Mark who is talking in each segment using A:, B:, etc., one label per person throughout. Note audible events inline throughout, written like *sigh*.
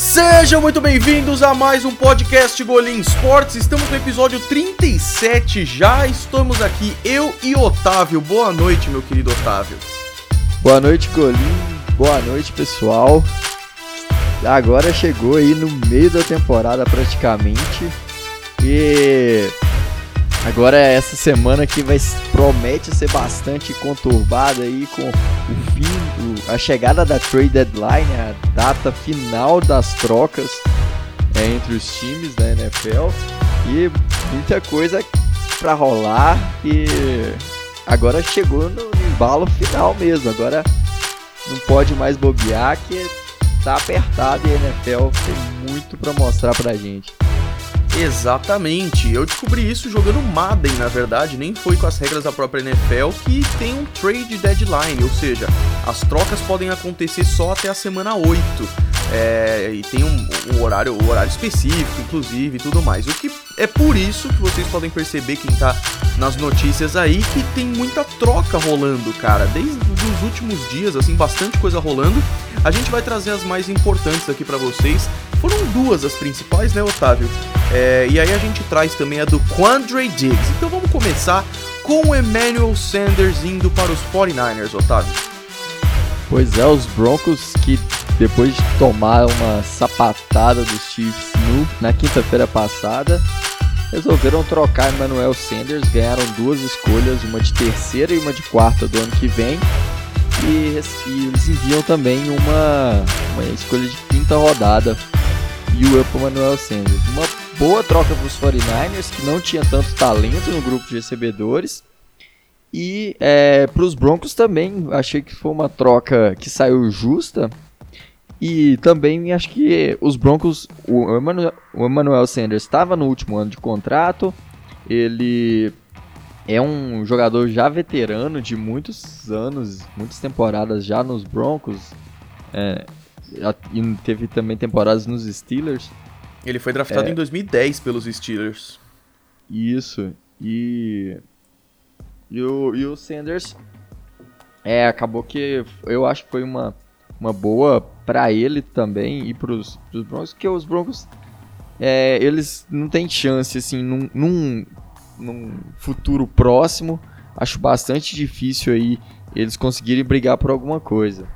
A: Sejam muito bem-vindos a mais um podcast Golim Sports. Estamos no episódio 37 já. Estamos aqui, eu e Otávio. Boa noite, meu querido Otávio.
B: Boa noite, Golim. Boa noite, pessoal. Agora chegou aí no meio da temporada praticamente. E agora é essa semana que vai promete ser bastante conturbada aí com o fim, o, a chegada da trade deadline, a data final das trocas é, entre os times da NFL e muita coisa para rolar e agora chegou no embalo final mesmo. Agora não pode mais bobear que tá apertado e a NFL tem muito para mostrar pra gente.
A: Exatamente. Eu descobri isso jogando Madden, na verdade, nem foi com as regras da própria NFL que tem um trade deadline, ou seja, as trocas podem acontecer só até a semana 8. É, e tem um, um, horário, um horário específico, inclusive, e tudo mais. O que é por isso que vocês podem perceber quem tá nas notícias aí que tem muita troca rolando, cara. Desde os últimos dias, assim, bastante coisa rolando. A gente vai trazer as mais importantes aqui para vocês. Foram duas as principais, né, Otávio? É, e aí a gente traz também a do Quandre Diggs. Então vamos começar com o Emmanuel Sanders indo para os 49ers, Otávio.
B: Pois é, os Broncos que depois de tomar uma sapatada dos Chiefs no, na quinta-feira passada, resolveram trocar Emmanuel Sanders, ganharam duas escolhas, uma de terceira e uma de quarta do ano que vem. E, e eles enviam também uma, uma escolha de quinta rodada e o para Emmanuel Sanders. Uma boa troca para os 49ers, que não tinha tanto talento no grupo de recebedores. E é, para os Broncos também, achei que foi uma troca que saiu justa. E também acho que os Broncos, o Emmanuel, o Emmanuel Sanders estava no último ano de contrato. Ele é um jogador já veterano de muitos anos, muitas temporadas já nos Broncos. É, e teve também temporadas nos Steelers.
A: Ele foi draftado é, em 2010 pelos Steelers.
B: Isso. E. E o, e o Sanders. É, acabou que eu acho que foi uma, uma boa para ele também e pros, pros Broncos, porque os Broncos. É, eles não têm chance, assim, num, num, num futuro próximo. Acho bastante difícil aí eles conseguirem brigar por alguma coisa.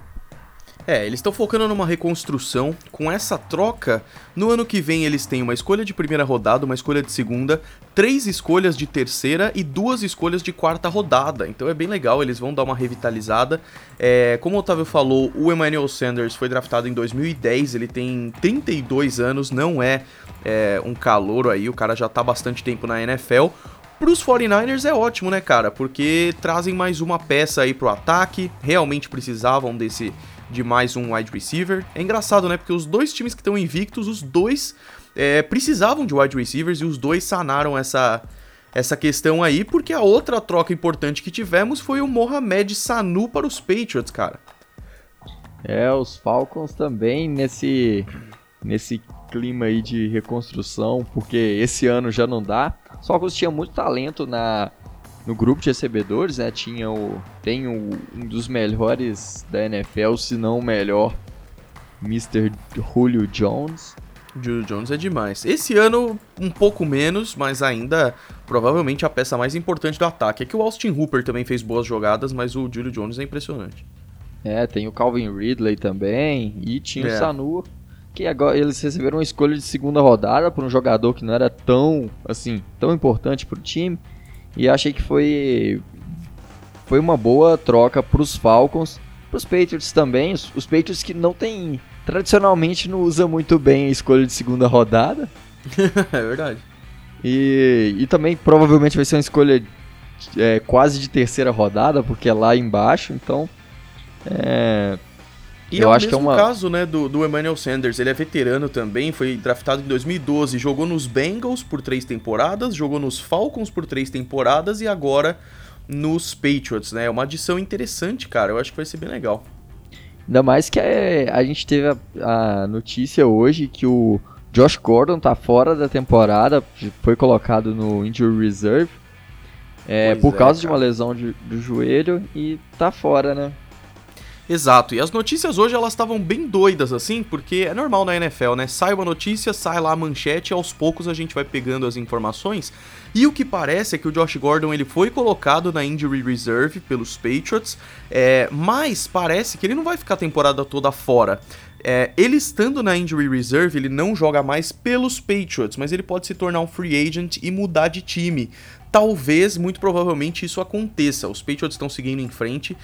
A: É, eles estão focando numa reconstrução. Com essa troca, no ano que vem eles têm uma escolha de primeira rodada, uma escolha de segunda, três escolhas de terceira e duas escolhas de quarta rodada. Então é bem legal, eles vão dar uma revitalizada. É, como o Otávio falou, o Emmanuel Sanders foi draftado em 2010, ele tem 32 anos, não é, é um calouro aí, o cara já tá bastante tempo na NFL. Para os 49ers é ótimo, né, cara? Porque trazem mais uma peça aí pro ataque, realmente precisavam desse de mais um wide receiver. É engraçado, né? Porque os dois times que estão invictos, os dois é, precisavam de wide receivers e os dois sanaram essa, essa questão aí, porque a outra troca importante que tivemos foi o Mohamed Sanu para os Patriots, cara.
B: É, os Falcons também nesse nesse clima aí de reconstrução, porque esse ano já não dá. Os Falcons tinham muito talento na no grupo de recebedores, né, tinha o, tem o, um dos melhores da NFL, se não o melhor, Mr. Julio Jones.
A: Julio Jones é demais. Esse ano, um pouco menos, mas ainda provavelmente a peça mais importante do ataque. É que o Austin Hooper também fez boas jogadas, mas o Julio Jones é impressionante.
B: É, tem o Calvin Ridley também, e tinha é. o Sanu, que agora eles receberam uma escolha de segunda rodada por um jogador que não era tão, assim, tão importante para o time. E achei que foi foi uma boa troca para os Falcons, para os Patriots também. Os, os, Patriots que não tem tradicionalmente não usa muito bem a escolha de segunda rodada. *laughs*
A: é verdade.
B: E, e também provavelmente vai ser uma escolha é, quase de terceira rodada, porque é lá embaixo. Então, é,
A: e eu é o acho mesmo que é uma... caso, né, do, do Emmanuel Sanders. Ele é veterano também, foi draftado em 2012, jogou nos Bengals por três temporadas, jogou nos Falcons por três temporadas e agora nos Patriots, né? É uma adição interessante, cara. Eu acho que vai ser bem legal.
B: Ainda mais que é, a gente teve a, a, notícia hoje que o Josh Gordon tá fora da temporada, foi colocado no Injury Reserve é, por é, causa de uma lesão de, do joelho e tá fora, né?
A: Exato, e as notícias hoje elas estavam bem doidas assim, porque é normal na NFL, né? Sai uma notícia, sai lá a manchete, aos poucos a gente vai pegando as informações. E o que parece é que o Josh Gordon ele foi colocado na injury reserve pelos Patriots, é, mas parece que ele não vai ficar a temporada toda fora. É, ele estando na injury reserve, ele não joga mais pelos Patriots, mas ele pode se tornar um free agent e mudar de time talvez, muito provavelmente, isso aconteça. Os Patriots estão seguindo em frente,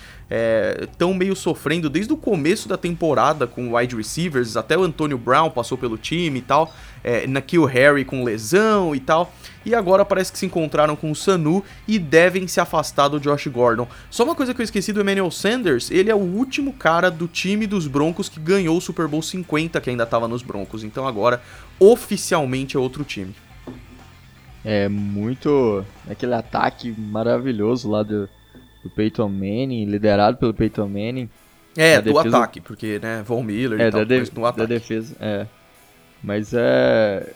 A: estão é, meio sofrendo desde o começo da temporada com wide receivers, até o Antonio Brown passou pelo time e tal, é, Nakil Harry com lesão e tal, e agora parece que se encontraram com o Sanu e devem se afastar do Josh Gordon. Só uma coisa que eu esqueci do Emmanuel Sanders, ele é o último cara do time dos Broncos que ganhou o Super Bowl 50, que ainda estava nos Broncos, então agora oficialmente é outro time.
B: É muito. aquele ataque maravilhoso lá do, do Peyton Manning, liderado pelo Peyton Manning.
A: É, do defesa... ataque, porque, né, Von Miller
B: é,
A: e tal,
B: da, de... da defesa, é. Mas é.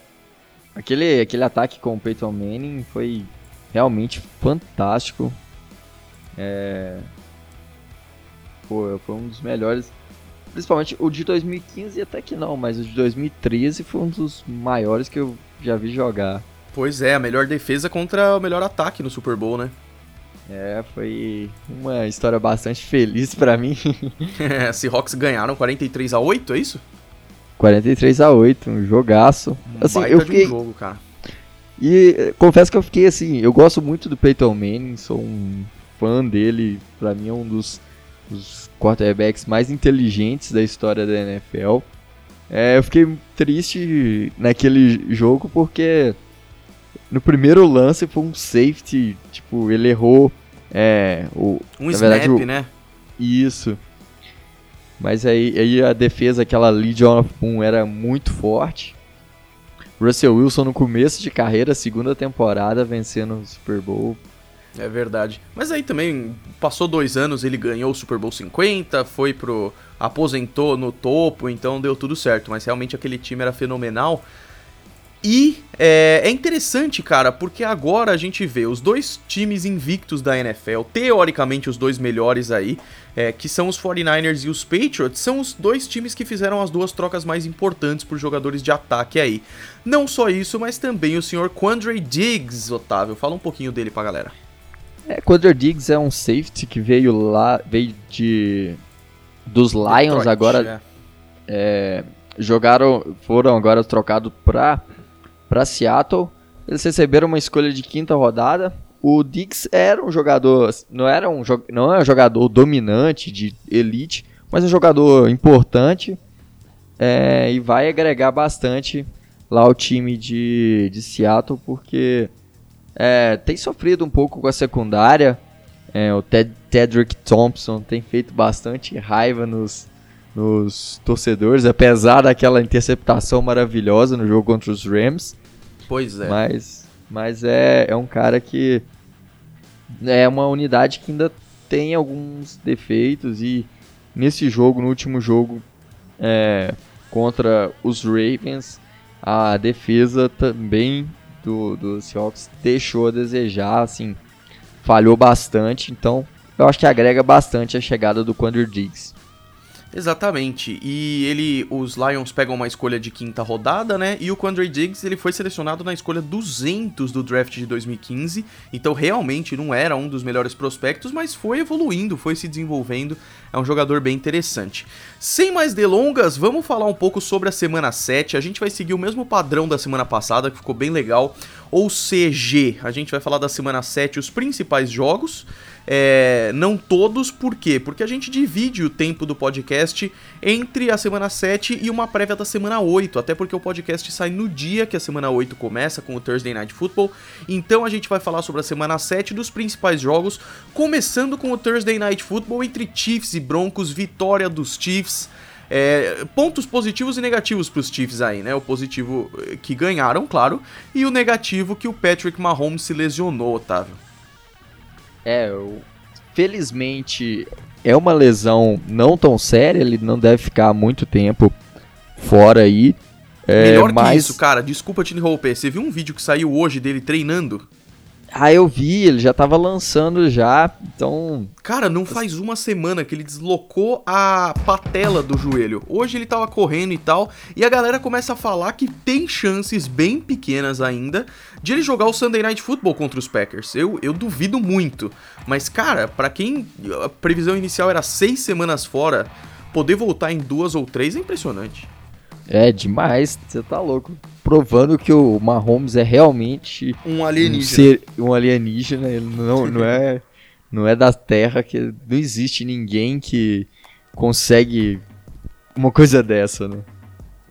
B: Aquele, aquele ataque com o Peyton Manning foi realmente fantástico. É. Pô, foi um dos melhores. Principalmente o de 2015 até que não, mas o de 2013 foi um dos maiores que eu já vi jogar.
A: Pois é, a melhor defesa contra o melhor ataque no Super Bowl, né?
B: É, foi uma história bastante feliz para mim. *laughs*
A: é, Seahawks ganharam 43 a 8, é isso?
B: 43 a 8, um jogaço.
A: Um assim, eu fiquei... Um jogo, cara.
B: E eh, confesso que eu fiquei assim, eu gosto muito do Peyton Manning, sou um fã dele, para mim é um dos, dos quarterbacks mais inteligentes da história da NFL. É, eu fiquei triste naquele jogo porque no primeiro lance foi um safety, tipo, ele errou. É, o,
A: um snap, verdade, o, né?
B: Isso. Mas aí, aí a defesa, aquela Legion of Boom, era muito forte. Russell Wilson no começo de carreira, segunda temporada, vencendo o Super Bowl.
A: É verdade. Mas aí também passou dois anos, ele ganhou o Super Bowl 50, foi pro. aposentou no topo, então deu tudo certo. Mas realmente aquele time era fenomenal. E é, é, interessante, cara, porque agora a gente vê os dois times invictos da NFL, teoricamente os dois melhores aí, é, que são os 49ers e os Patriots, são os dois times que fizeram as duas trocas mais importantes por jogadores de ataque aí. Não só isso, mas também o senhor Quandre Diggs, Otávio. Fala um pouquinho dele pra galera.
B: É, Quandre Diggs é um safety que veio lá, veio de dos Lions Detroit, agora. É. É, jogaram, foram agora trocados pra para Seattle. Eles receberam uma escolha de quinta rodada. O Dix era um jogador, não era um, não é um jogador dominante de elite, mas é um jogador importante é, e vai agregar bastante lá o time de, de Seattle, porque é, tem sofrido um pouco com a secundária. É, o Ted, Tedrick Thompson tem feito bastante raiva nos, nos torcedores, apesar daquela interceptação maravilhosa no jogo contra os Rams.
A: Pois é.
B: Mas, mas é, é um cara que é uma unidade que ainda tem alguns defeitos e nesse jogo, no último jogo é, contra os Ravens, a defesa também do, do Seahawks deixou a desejar, assim, falhou bastante, então eu acho que agrega bastante a chegada do Quandre Diggs.
A: Exatamente. E ele, os Lions pegam uma escolha de quinta rodada, né? E o Quandre Diggs, ele foi selecionado na escolha 200 do draft de 2015. Então, realmente não era um dos melhores prospectos, mas foi evoluindo, foi se desenvolvendo. É um jogador bem interessante. Sem mais delongas, vamos falar um pouco sobre a semana 7. A gente vai seguir o mesmo padrão da semana passada, que ficou bem legal. Ou CG, a gente vai falar da semana 7 os principais jogos. É, não todos, por quê? Porque a gente divide o tempo do podcast entre a semana 7 e uma prévia da semana 8, até porque o podcast sai no dia que a semana 8 começa, com o Thursday Night Football. Então a gente vai falar sobre a semana 7 dos principais jogos, começando com o Thursday Night Football entre Chiefs e Broncos, vitória dos Chiefs. É, pontos positivos e negativos para os Chiefs aí, né? O positivo eh, que ganharam, claro, e o negativo que o Patrick Mahomes se lesionou, Otávio.
B: É, eu, felizmente é uma lesão não tão séria, ele não deve ficar muito tempo fora aí. É,
A: Melhor
B: mas...
A: que isso, cara, desculpa te interromper, você viu um vídeo que saiu hoje dele treinando?
B: Ah, eu vi, ele já tava lançando já, então.
A: Cara, não faz uma semana que ele deslocou a patela do joelho. Hoje ele tava correndo e tal, e a galera começa a falar que tem chances bem pequenas ainda de ele jogar o Sunday Night Football contra os Packers. Eu, eu duvido muito. Mas, cara, para quem a previsão inicial era seis semanas fora, poder voltar em duas ou três é impressionante.
B: É demais, você tá louco provando que o Mahomes é realmente
A: um alienígena.
B: Um, ser, um alienígena, ele não, não é não é da Terra que não existe ninguém que consegue uma coisa dessa, né?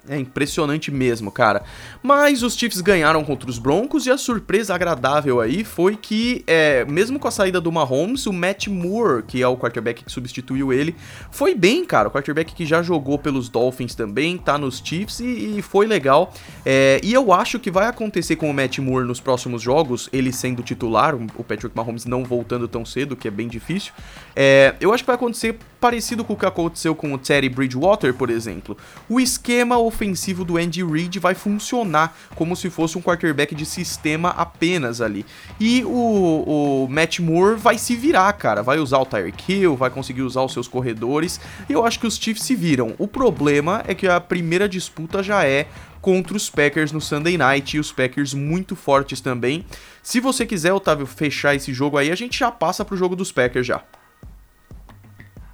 A: É impressionante mesmo, cara. Mas os Chiefs ganharam contra os Broncos e a surpresa agradável aí foi que, é, mesmo com a saída do Mahomes, o Matt Moore, que é o quarterback que substituiu ele, foi bem, cara. O quarterback que já jogou pelos Dolphins também, tá nos Chiefs e, e foi legal. É, e eu acho que vai acontecer com o Matt Moore nos próximos jogos, ele sendo titular, o Patrick Mahomes não voltando tão cedo, que é bem difícil. É, eu acho que vai acontecer parecido com o que aconteceu com o Teddy Bridgewater, por exemplo. O esquema ofensivo do Andy Reid vai funcionar como se fosse um quarterback de sistema apenas ali. E o, o Matt Moore vai se virar, cara. Vai usar o Tyreek Hill, vai conseguir usar os seus corredores. E eu acho que os Chiefs se viram. O problema é que a primeira disputa já é contra os Packers no Sunday Night e os Packers muito fortes também. Se você quiser, Otávio, fechar esse jogo aí, a gente já passa pro jogo dos Packers já.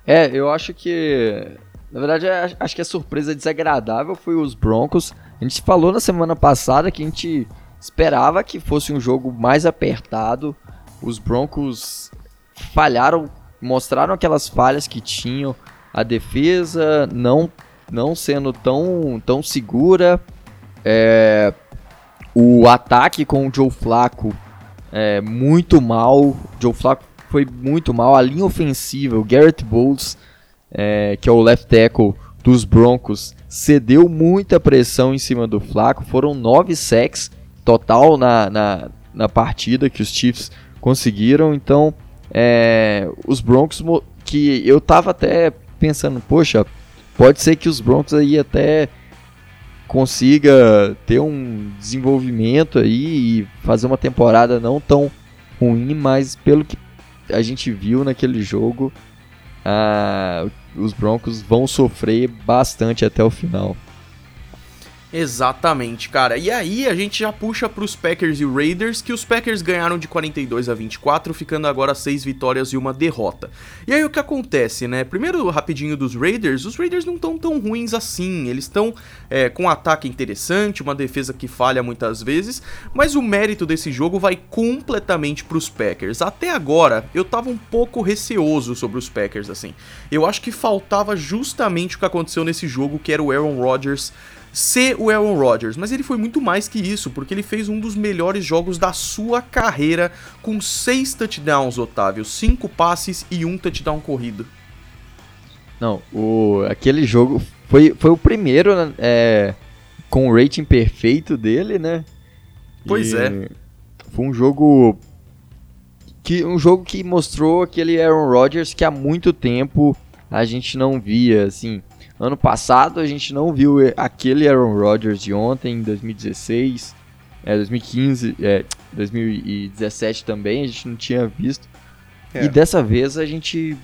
B: É, eu acho que. Na verdade, é, acho que a surpresa desagradável foi os Broncos. A gente falou na semana passada que a gente esperava que fosse um jogo mais apertado. Os Broncos falharam, mostraram aquelas falhas que tinham. A defesa não, não sendo tão, tão segura. É, o ataque com o Joe Flacco é muito mal. O Joe Flacco foi muito mal. A linha ofensiva, o Garrett Bowles, é, que é o left tackle dos Broncos, cedeu muita pressão em cima do Flaco. Foram nove sacks total na, na, na partida que os Chiefs conseguiram. Então, é, os Broncos, que eu tava até pensando, poxa, pode ser que os Broncos aí até consiga ter um desenvolvimento aí e fazer uma temporada não tão ruim, mas pelo que a gente viu naquele jogo, ah, os Broncos vão sofrer bastante até o final.
A: Exatamente, cara. E aí a gente já puxa para os Packers e Raiders, que os Packers ganharam de 42 a 24, ficando agora 6 vitórias e uma derrota. E aí o que acontece, né? Primeiro, rapidinho dos Raiders, os Raiders não estão tão ruins assim. Eles estão é, com um ataque interessante, uma defesa que falha muitas vezes, mas o mérito desse jogo vai completamente para os Packers. Até agora, eu tava um pouco receoso sobre os Packers, assim. Eu acho que faltava justamente o que aconteceu nesse jogo, que era o Aaron Rodgers ser o Aaron Rodgers, mas ele foi muito mais que isso, porque ele fez um dos melhores jogos da sua carreira com seis touchdowns, Otávio, cinco passes e um touchdown corrido.
B: Não, o, aquele jogo foi, foi o primeiro né, é, com o rating perfeito dele, né?
A: Pois e é.
B: Foi um jogo que um jogo que mostrou aquele Aaron Rodgers que há muito tempo a gente não via, assim. Ano passado a gente não viu aquele Aaron Rodgers de ontem, em 2016, é, 2015, é, 2017 também, a gente não tinha visto. É. E dessa vez a gente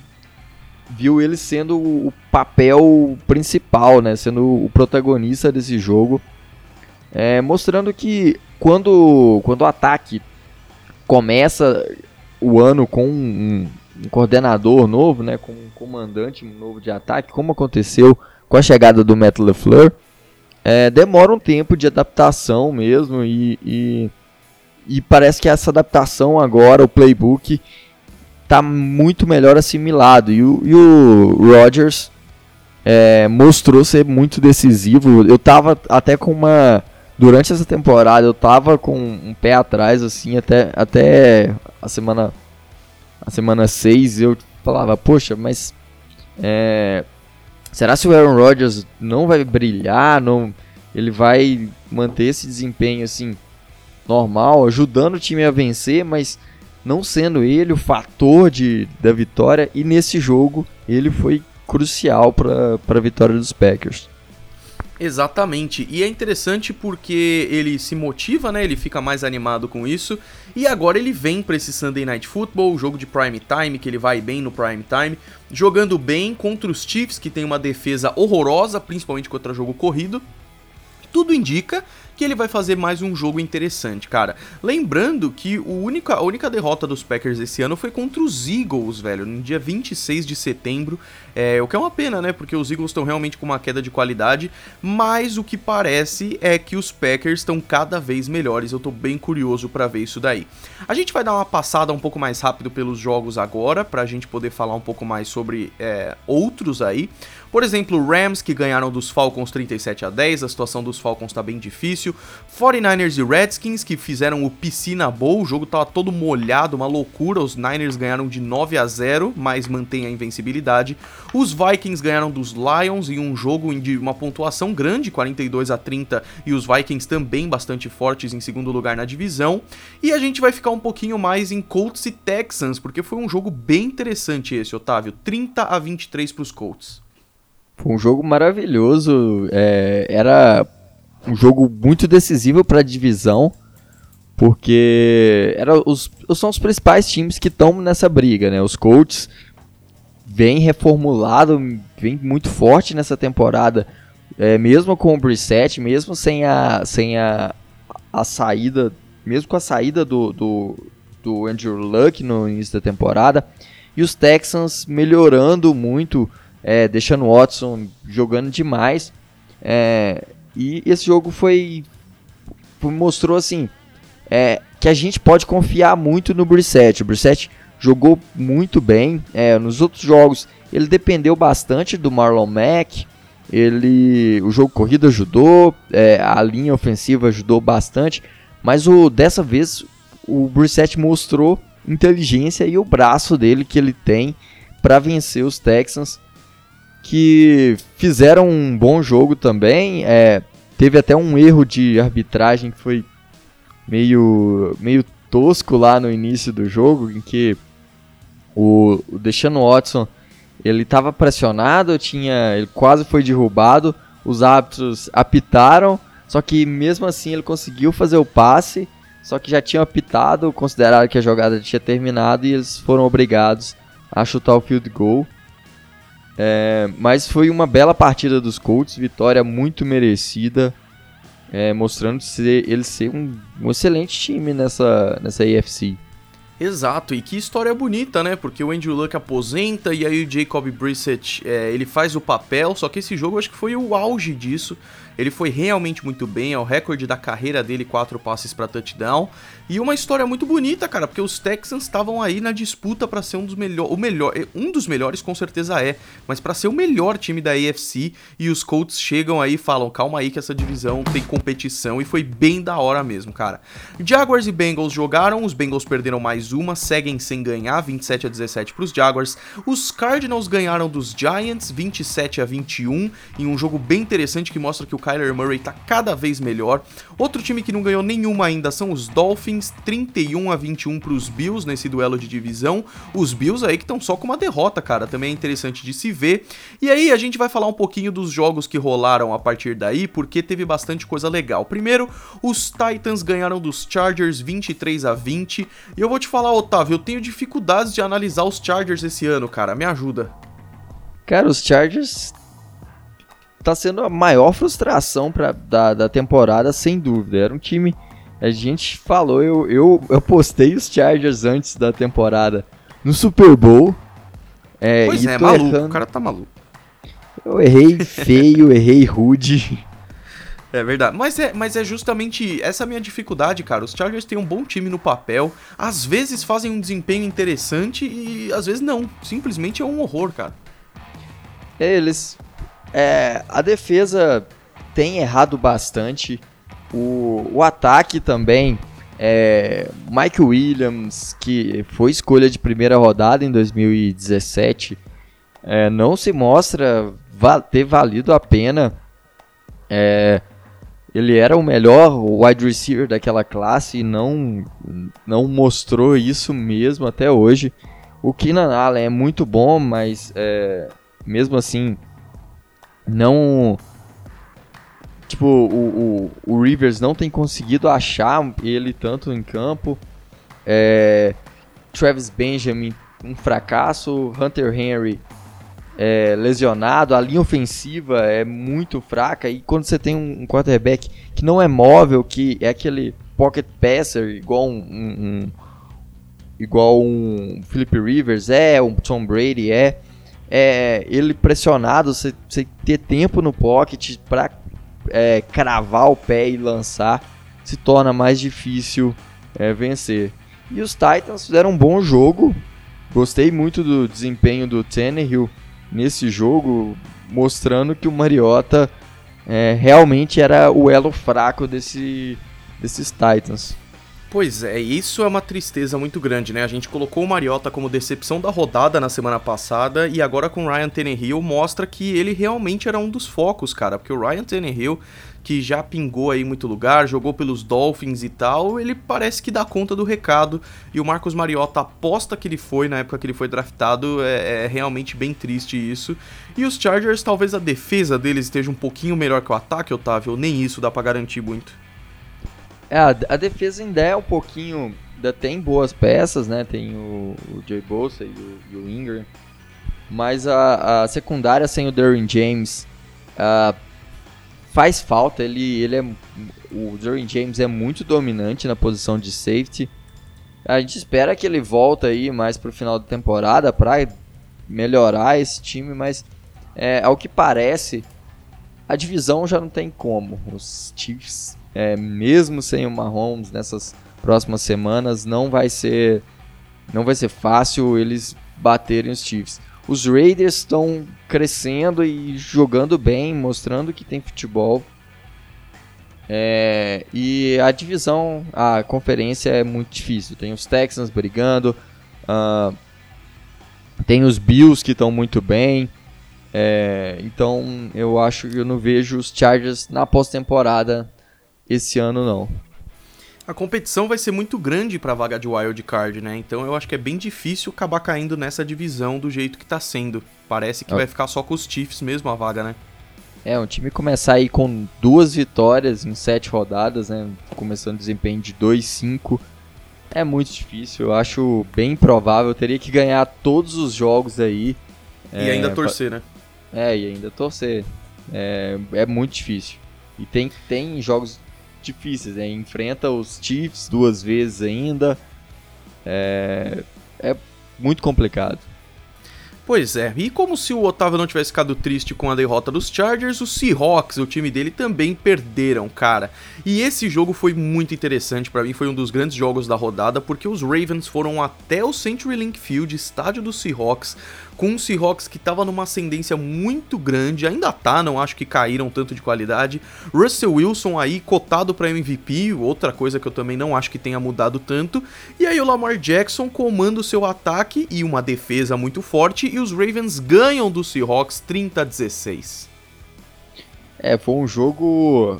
B: viu ele sendo o papel principal, né? Sendo o protagonista desse jogo. É, mostrando que quando, quando o ataque começa o ano com um, um coordenador novo, né, com um comandante novo de ataque, como aconteceu com a chegada do Matt LeFleur, é, demora um tempo de adaptação mesmo e, e, e, parece que essa adaptação agora, o playbook, está muito melhor assimilado e o, e o Rodgers é, mostrou ser muito decisivo. Eu tava até com uma durante essa temporada eu tava com um pé atrás assim até até a semana a semana 6 eu falava, poxa, mas é, será se o Aaron Rodgers não vai brilhar, não, ele vai manter esse desempenho assim normal, ajudando o time a vencer, mas não sendo ele o fator de, da vitória e nesse jogo ele foi crucial para a vitória dos Packers.
A: Exatamente. E é interessante porque ele se motiva, né? Ele fica mais animado com isso. E agora ele vem para esse Sunday Night Football, jogo de prime time, que ele vai bem no prime time, jogando bem contra os Chiefs, que tem uma defesa horrorosa, principalmente contra jogo corrido. Tudo indica que ele vai fazer mais um jogo interessante, cara. Lembrando que o única, a única derrota dos Packers esse ano foi contra os Eagles, velho, no dia 26 de setembro. É, o que é uma pena, né? Porque os Eagles estão realmente com uma queda de qualidade, mas o que parece é que os Packers estão cada vez melhores. Eu tô bem curioso para ver isso daí. A gente vai dar uma passada um pouco mais rápido pelos jogos agora, pra gente poder falar um pouco mais sobre é, outros aí. Por exemplo, Rams que ganharam dos Falcons 37 a 10, a situação dos Falcons tá bem difícil. 49ers e Redskins que fizeram o Piscina Bowl, o jogo tava todo molhado, uma loucura. Os Niners ganharam de 9 a 0, mas mantém a invencibilidade. Os Vikings ganharam dos Lions em um jogo de uma pontuação grande, 42 a 30, e os Vikings também bastante fortes em segundo lugar na divisão. E a gente vai ficar um pouquinho mais em Colts e Texans, porque foi um jogo bem interessante esse, Otávio. 30 a 23 para os Colts.
B: Foi um jogo maravilhoso. É, era um jogo muito decisivo para a divisão, porque era os, são os principais times que estão nessa briga, né? Os Colts vem reformulado, vem muito forte nessa temporada, é, mesmo com o Brissett, mesmo sem a, sem a, a saída, mesmo com a saída do, do, do Andrew Luck no início da temporada, e os Texans melhorando muito é, deixando Watson jogando demais. É, e esse jogo foi, mostrou assim é, que a gente pode confiar muito no Brissett. O Brissett jogou muito bem. É, nos outros jogos ele dependeu bastante do Marlon Mack. Ele, o jogo corrido ajudou, é, a linha ofensiva ajudou bastante, mas o dessa vez o Brissett mostrou inteligência e o braço dele que ele tem para vencer os Texans que fizeram um bom jogo também. É, teve até um erro de arbitragem que foi meio, meio tosco lá no início do jogo, em que o, o Watson ele estava pressionado, tinha, ele quase foi derrubado, os árbitros apitaram, só que mesmo assim ele conseguiu fazer o passe, só que já tinham apitado, consideraram que a jogada tinha terminado e eles foram obrigados a chutar o field goal. É, mas foi uma bela partida dos Colts, vitória muito merecida, é, mostrando ser, ele ser um, um, excelente time nessa, nessa AFC.
A: Exato, e que história bonita, né? Porque o Andrew Luck aposenta e aí o Jacob Brissett é, ele faz o papel, só que esse jogo acho que foi o auge disso. Ele foi realmente muito bem, é o recorde da carreira dele, quatro passes para touchdown. E uma história muito bonita, cara, porque os Texans estavam aí na disputa para ser um dos melhores, o melhor, eh, um dos melhores com certeza é, mas para ser o melhor time da AFC e os Colts chegam aí e falam: "Calma aí que essa divisão tem competição" e foi bem da hora mesmo, cara. Jaguars e Bengals jogaram, os Bengals perderam mais uma, seguem sem ganhar, 27 a 17 para os Jaguars. Os Cardinals ganharam dos Giants, 27 a 21, em um jogo bem interessante que mostra que o Kyler Murray tá cada vez melhor. Outro time que não ganhou nenhuma ainda são os Dolphins, 31 a 21 para os Bills nesse duelo de divisão. Os Bills aí que estão só com uma derrota, cara, também é interessante de se ver. E aí a gente vai falar um pouquinho dos jogos que rolaram a partir daí, porque teve bastante coisa legal. Primeiro, os Titans ganharam dos Chargers 23 a 20. E eu vou te falar, Otávio, eu tenho dificuldades de analisar os Chargers esse ano, cara. Me ajuda.
B: Cara, os Chargers tá sendo a maior frustração pra, da, da temporada, sem dúvida. Era um time. A gente falou, eu, eu, eu postei os Chargers antes da temporada no Super Bowl.
A: É, pois é, maluco, errando. o cara tá maluco.
B: Eu errei feio, errei rude.
A: É verdade. Mas é, mas é justamente essa minha dificuldade, cara. Os Chargers têm um bom time no papel. Às vezes fazem um desempenho interessante e às vezes não. Simplesmente é um horror, cara.
B: Eles é, a defesa tem errado bastante. O, o ataque também. É, Mike Williams, que foi escolha de primeira rodada em 2017, é, não se mostra ter valido a pena. É, ele era o melhor wide receiver daquela classe e não, não mostrou isso mesmo até hoje. O Keenan Allen é muito bom, mas é, mesmo assim não tipo, o, o, o, Rivers não tem conseguido achar ele tanto em campo. É, Travis Benjamin, um fracasso. Hunter Henry é, lesionado. A linha ofensiva é muito fraca. E quando você tem um, um quarterback que não é móvel, que é aquele pocket passer, igual um, um, igual um Philip Rivers é, um Tom Brady é, é ele pressionado, você, você ter tempo no pocket para é, cravar o pé e lançar se torna mais difícil é, vencer. E os Titans fizeram um bom jogo. Gostei muito do desempenho do Tannehill nesse jogo, mostrando que o Mariota é, realmente era o elo fraco desse, desses Titans.
A: Pois é, isso é uma tristeza muito grande, né? A gente colocou o Mariota como decepção da rodada na semana passada e agora com o Ryan Tannehill mostra que ele realmente era um dos focos, cara, porque o Ryan Tannehill, que já pingou aí muito lugar, jogou pelos Dolphins e tal, ele parece que dá conta do recado e o Marcos Mariota aposta que ele foi na época que ele foi draftado, é, é realmente bem triste isso. E os Chargers, talvez a defesa deles esteja um pouquinho melhor que o ataque, Otávio, nem isso dá para garantir muito.
B: É, a, defesa ainda é um pouquinho. Ainda tem boas peças, né? Tem o, o Jay Bolsa e o, e o Ingram. Mas a, a, secundária sem o Derwin James uh, faz falta. Ele, ele é, o Derwin James é muito dominante na posição de safety. A gente espera que ele volte aí mais pro final da temporada para melhorar esse time, mas é, ao que parece, a divisão já não tem como. Os Chiefs é, mesmo sem o Mahomes nessas próximas semanas, não vai ser não vai ser fácil eles baterem os Chiefs. Os Raiders estão crescendo e jogando bem, mostrando que tem futebol. É, e a divisão, a conferência é muito difícil. Tem os Texans brigando, uh, tem os Bills que estão muito bem. É, então eu acho que eu não vejo os Chargers na pós-temporada esse ano não.
A: A competição vai ser muito grande para a vaga de wild card, né? Então eu acho que é bem difícil acabar caindo nessa divisão do jeito que tá sendo. Parece que é. vai ficar só com os Chiefs mesmo a vaga, né?
B: É, um time começar aí com duas vitórias em sete rodadas, né? Começando desempenho de 2-5. É muito difícil, eu acho bem provável. Teria que ganhar todos os jogos aí.
A: E é, ainda torcer, né?
B: É, e ainda torcer. É, é muito difícil. E tem, tem jogos difíceis. Né? Enfrenta os Chiefs duas vezes ainda. É, é muito complicado.
A: Pois é, e como se o Otávio não tivesse ficado triste com a derrota dos Chargers, os Seahawks, o time dele, também perderam, cara. E esse jogo foi muito interessante para mim, foi um dos grandes jogos da rodada, porque os Ravens foram até o CenturyLink Field, estádio dos Seahawks, com um Seahawks que estava numa ascendência muito grande, ainda tá, não acho que caíram tanto de qualidade. Russell Wilson aí cotado para MVP, outra coisa que eu também não acho que tenha mudado tanto. E aí o Lamar Jackson comanda o seu ataque e uma defesa muito forte e os Ravens ganham do Seahawks 30 a 16.
B: É, foi um jogo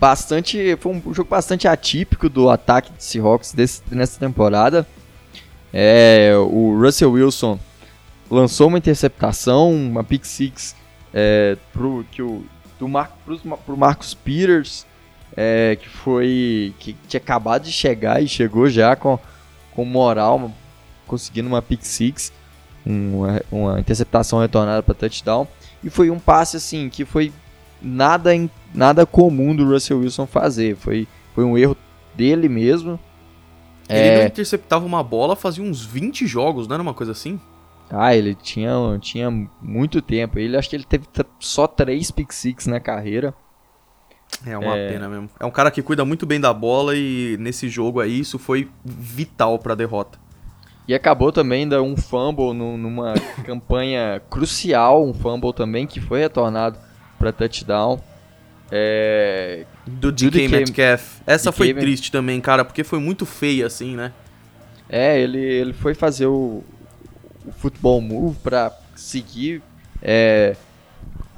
B: bastante, foi um jogo bastante atípico do ataque de Seahawks desse, nessa temporada. É, o Russell Wilson lançou uma interceptação, uma pick six é, pro, que o, do Mar, pros, pro Marcus Peters, é, que foi que tinha acabado de chegar e chegou já com, com moral, conseguindo uma pick six, uma, uma interceptação retornada para touchdown e foi um passe assim que foi nada nada comum do Russell Wilson fazer, foi foi um erro dele mesmo.
A: Ele é... não interceptava uma bola fazia uns 20 jogos, não era uma coisa assim?
B: Ah, ele tinha, tinha muito tempo. Ele acho que ele teve só três pick six na carreira.
A: É uma é... pena mesmo. É um cara que cuida muito bem da bola e nesse jogo aí isso foi vital para a derrota.
B: E acabou também dando um fumble no, numa *coughs* campanha crucial, um fumble também que foi retornado para touchdown. É...
A: Do DK Metcalf. Essa DK foi triste também, cara, porque foi muito feia assim, né?
B: É, ele, ele foi fazer o, o futebol move para seguir é,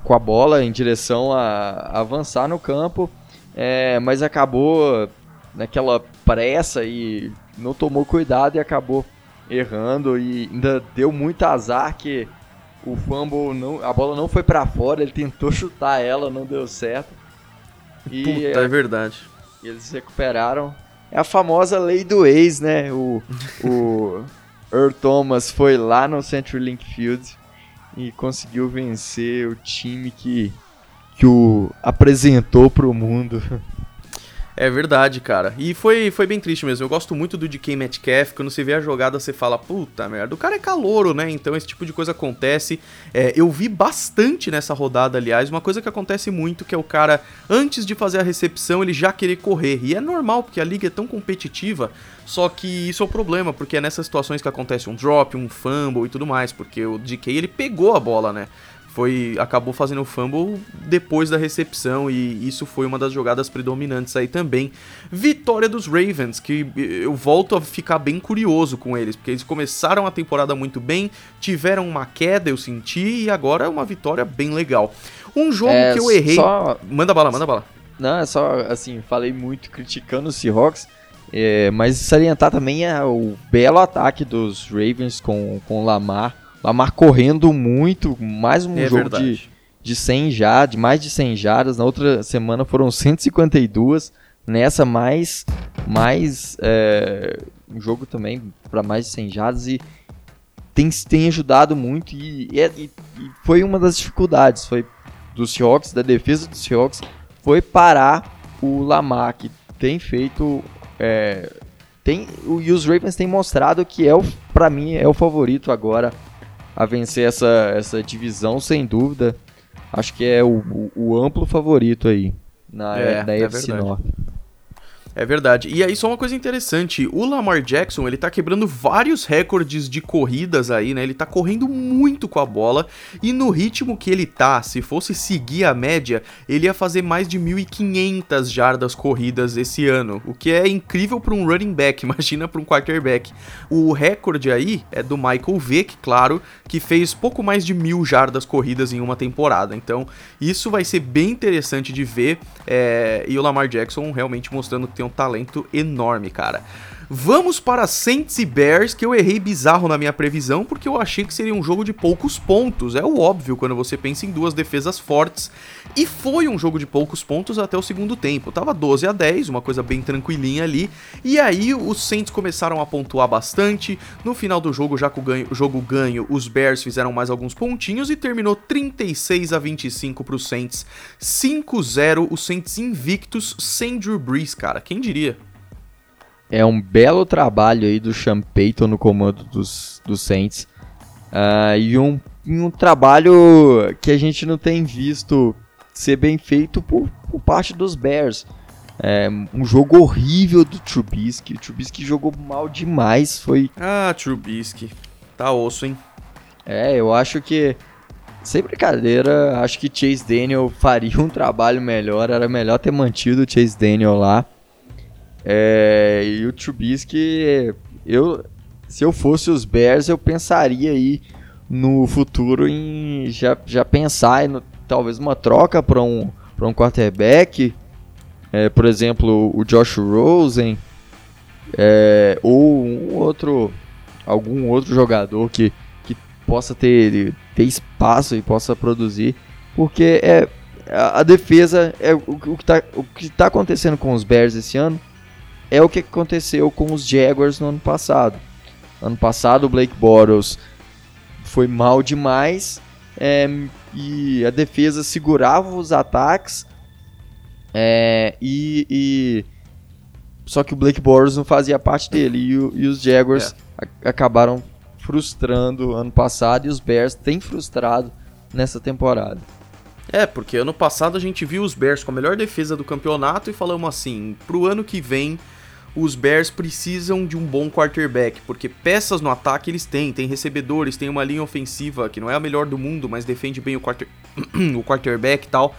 B: com a bola em direção a, a avançar no campo, é, mas acabou naquela pressa e não tomou cuidado e acabou errando e ainda deu muito azar que o fumble não, a bola não foi para fora, ele tentou *laughs* chutar ela, não deu certo.
A: E Puta, é verdade.
B: eles recuperaram. É a famosa lei do ex, né? O, o *laughs* Earl Thomas foi lá no CenturyLink Field e conseguiu vencer o time que, que o apresentou pro mundo. *laughs*
A: É verdade, cara. E foi, foi bem triste mesmo. Eu gosto muito do DK Metcalf. Quando você vê a jogada, você fala, puta merda. O cara é calouro, né? Então esse tipo de coisa acontece. É, eu vi bastante nessa rodada, aliás, uma coisa que acontece muito, que é o cara, antes de fazer a recepção, ele já querer correr. E é normal, porque a liga é tão competitiva. Só que isso é o problema, porque é nessas situações que acontece um drop, um fumble e tudo mais. Porque o DK, ele pegou a bola, né? Foi acabou fazendo o fumble depois da recepção e isso foi uma das jogadas predominantes aí também. Vitória dos Ravens, que eu volto a ficar bem curioso com eles, porque eles começaram a temporada muito bem, tiveram uma queda, eu senti, e agora é uma vitória bem legal. Um jogo é, que eu errei. Só...
B: Manda bala, manda bala. Não, é só assim, falei muito criticando os Seahawks. É, mas salientar também é o belo ataque dos Ravens com, com o Lamar Lamar correndo muito, mais um é jogo de, de 100 já, de mais de 100 jardas. Na outra semana foram 152. Nessa mais mais é, um jogo também para mais de 100 jardas e tem, tem ajudado muito e, e, e, foi uma das dificuldades foi dos Seahawks, da defesa dos Seahawks, foi parar o Lamar que tem feito é, tem, e os Ravens têm mostrado que é para mim é o favorito agora a vencer essa, essa divisão, sem dúvida. Acho que é o, o, o amplo favorito aí na, é, na é Norte.
A: É verdade. E aí só uma coisa interessante, o Lamar Jackson, ele tá quebrando vários recordes de corridas aí, né? Ele tá correndo muito com a bola e no ritmo que ele tá, se fosse seguir a média, ele ia fazer mais de 1500 jardas corridas esse ano, o que é incrível para um running back, *laughs* imagina para um quarterback. O recorde aí é do Michael Vick, claro, que fez pouco mais de mil jardas corridas em uma temporada. Então, isso vai ser bem interessante de ver é... e o Lamar Jackson realmente mostrando que tem um talento enorme, cara. Vamos para Saints e Bears, que eu errei bizarro na minha previsão, porque eu achei que seria um jogo de poucos pontos. É o óbvio quando você pensa em duas defesas fortes. E foi um jogo de poucos pontos até o segundo tempo. Tava 12 a 10, uma coisa bem tranquilinha ali. E aí os Saints começaram a pontuar bastante. No final do jogo, já com o ganho, jogo ganho, os Bears fizeram mais alguns pontinhos e terminou 36 a 25 pro Saints. 5-0, os Saints invictos sem Drew Brees, cara. Quem diria?
B: É um belo trabalho aí do Sean Payton no comando dos, dos Saints. Uh, e um, um trabalho que a gente não tem visto ser bem feito por, por parte dos Bears. É, um jogo horrível do Trubisky. O Trubisky jogou mal demais. Foi.
A: Ah, Trubisky. Tá osso, hein?
B: É, eu acho que. Sem brincadeira, acho que Chase Daniel faria um trabalho melhor. Era melhor ter mantido o Chase Daniel lá. É, e o Trubisky, eu, se eu fosse os Bears, eu pensaria aí no futuro em já, já pensar em talvez uma troca para um, um quarterback, é, por exemplo, o Josh Rosen, é, ou um outro, algum outro jogador que, que possa ter, ter espaço e possa produzir, porque é, a, defesa é o, o que está tá acontecendo com os Bears esse ano é o que aconteceu com os Jaguars no ano passado. Ano passado o Blake Bortles foi mal demais é, e a defesa segurava os ataques é, e, e, só que o Blake Bortles não fazia parte dele e, e os Jaguars é. acabaram frustrando ano passado e os Bears têm frustrado nessa temporada.
A: É, porque ano passado a gente viu os Bears com a melhor defesa do campeonato e falamos assim, pro ano que vem os Bears precisam de um bom quarterback, porque peças no ataque eles têm, tem recebedores, tem uma linha ofensiva que não é a melhor do mundo, mas defende bem o, quarter... *clears throat* o quarterback e tal.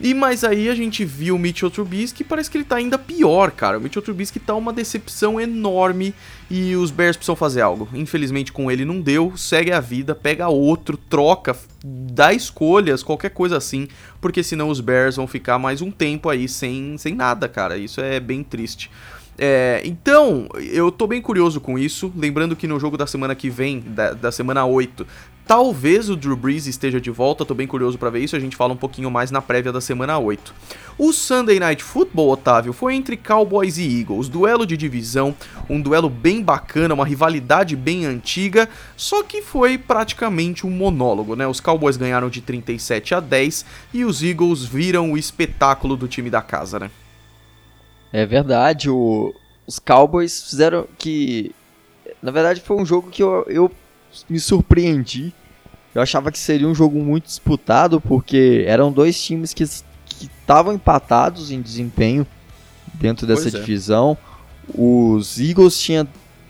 A: E mais aí a gente viu o Mitchell Trubisky, parece que ele tá ainda pior, cara. O Mitchell Trubisky tá uma decepção enorme e os Bears precisam fazer algo. Infelizmente com ele não deu, segue a vida, pega outro, troca, dá escolhas, qualquer coisa assim, porque senão os Bears vão ficar mais um tempo aí sem, sem nada, cara. Isso é bem triste. É, então, eu tô bem curioso com isso. Lembrando que no jogo da semana que vem, da, da semana 8, Talvez o Drew Brees esteja de volta, tô bem curioso para ver isso, a gente fala um pouquinho mais na prévia da semana 8. O Sunday Night Football, Otávio, foi entre Cowboys e Eagles, duelo de divisão, um duelo bem bacana, uma rivalidade bem antiga, só que foi praticamente um monólogo, né? Os Cowboys ganharam de 37 a 10 e os Eagles viram o espetáculo do time da casa, né?
B: É verdade, o, os Cowboys fizeram que. Na verdade, foi um jogo que eu, eu me surpreendi. Eu achava que seria um jogo muito disputado, porque eram dois times que estavam empatados em desempenho dentro dessa pois é. divisão. É. Os Eagles tinham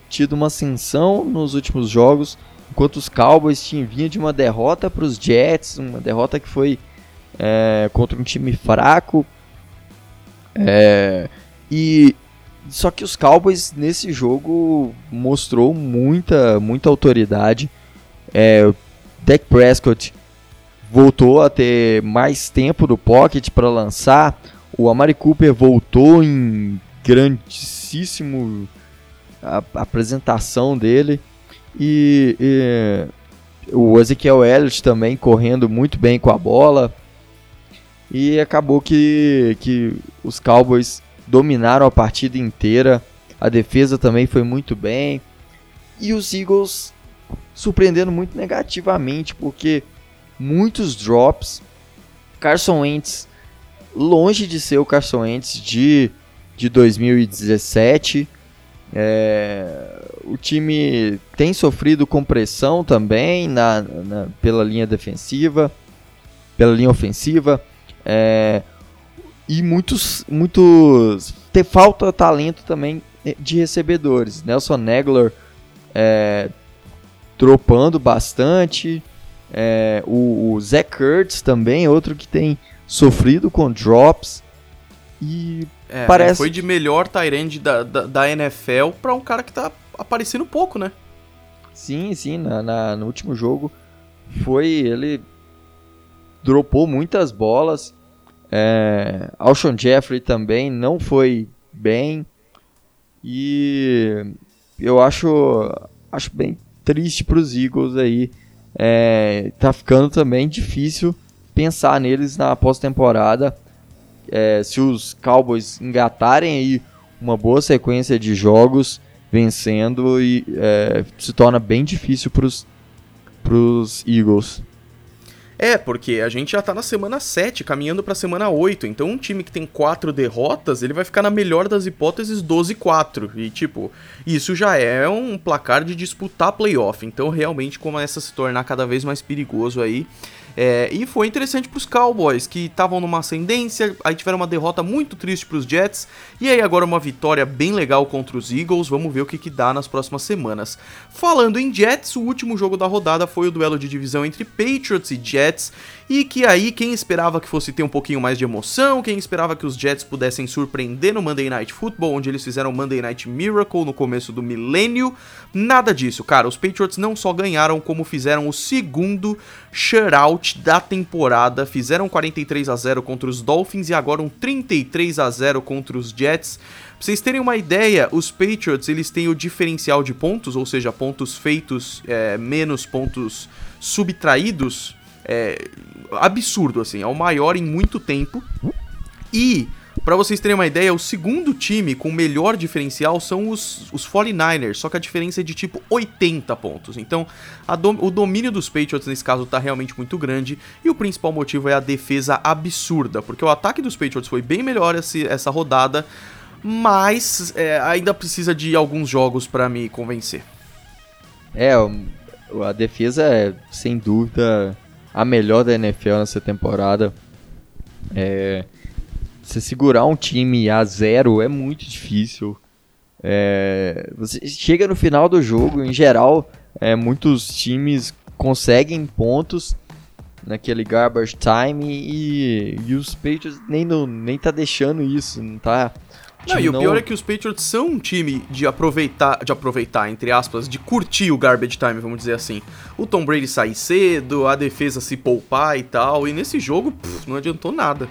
B: tido uma ascensão nos últimos jogos, enquanto os Cowboys tinham vinha de uma derrota para os Jets, uma derrota que foi é, contra um time fraco. É, e só que os Cowboys nesse jogo mostrou muita, muita autoridade. É, Dak Prescott voltou a ter mais tempo no pocket para lançar. O Amari Cooper voltou em grandíssimo a, a apresentação dele. E, e, o Ezekiel Elliott também correndo muito bem com a bola. E acabou que, que os Cowboys dominaram a partida inteira. A defesa também foi muito bem. E os Eagles surpreendendo muito negativamente, porque muitos drops. Carson Wentz longe de ser o Carson Wentz de, de 2017. É, o time tem sofrido compressão também na, na, pela linha defensiva, pela linha ofensiva. É, e muitos, muitos. Ter falta talento também eh, de recebedores. Nelson Negler é, dropando bastante. É, o, o Zach Kurtz também, outro que tem sofrido com drops. E
A: é, parece. Foi de melhor Tyrande da, da, da NFL para um cara que tá aparecendo pouco, né?
B: Sim, sim. Na, na, no último jogo foi. Ele dropou muitas bolas. É, Alshon Jeffrey também não foi bem. E eu acho, acho bem triste para os Eagles aí. É, tá ficando também difícil pensar neles na pós-temporada. É, se os Cowboys engatarem aí uma boa sequência de jogos vencendo e é, se torna bem difícil para os Eagles.
A: É, porque a gente já tá na semana 7, caminhando pra semana 8. Então, um time que tem 4 derrotas, ele vai ficar na melhor das hipóteses 12-4. E, tipo, isso já é um placar de disputar playoff. Então, realmente começa a se tornar cada vez mais perigoso aí. É, e foi interessante para os Cowboys, que estavam numa ascendência, aí tiveram uma derrota muito triste para os Jets, e aí agora uma vitória bem legal contra os Eagles. Vamos ver o que, que dá nas próximas semanas. Falando em Jets, o último jogo da rodada foi o duelo de divisão entre Patriots e Jets, e que aí quem esperava que fosse ter um pouquinho mais de emoção, quem esperava que os Jets pudessem surpreender no Monday Night Football, onde eles fizeram Monday Night Miracle no começo do milênio, nada disso, cara. Os Patriots não só ganharam, como fizeram o segundo shutout da temporada, fizeram 43 a 0 contra os Dolphins e agora um 33 a 0 contra os Jets. Pra vocês terem uma ideia, os Patriots eles têm o diferencial de pontos, ou seja, pontos feitos é, menos pontos subtraídos, é, absurdo, assim, é o maior em muito tempo. E, para vocês terem uma ideia, o segundo time com melhor diferencial são os, os 49ers, só que a diferença é de tipo 80 pontos. Então, o domínio dos Patriots nesse caso tá realmente muito grande, e o principal motivo é a defesa absurda, porque o ataque dos Patriots foi bem melhor esse, essa rodada, mas é, ainda precisa de alguns jogos para me convencer.
B: É, a defesa é, sem dúvida, a melhor da NFL nessa temporada. É, você segurar um time a zero é muito difícil. É, você chega no final do jogo, em geral, é, muitos times conseguem pontos naquele garbage time e, e os Patriots nem, no, nem tá deixando isso, não tá
A: não, e o pior é que os Patriots são um time de aproveitar, de aproveitar, entre aspas, de curtir o garbage time, vamos dizer assim. O Tom Brady sair cedo, a defesa se poupar e tal, e nesse jogo pff, não adiantou nada.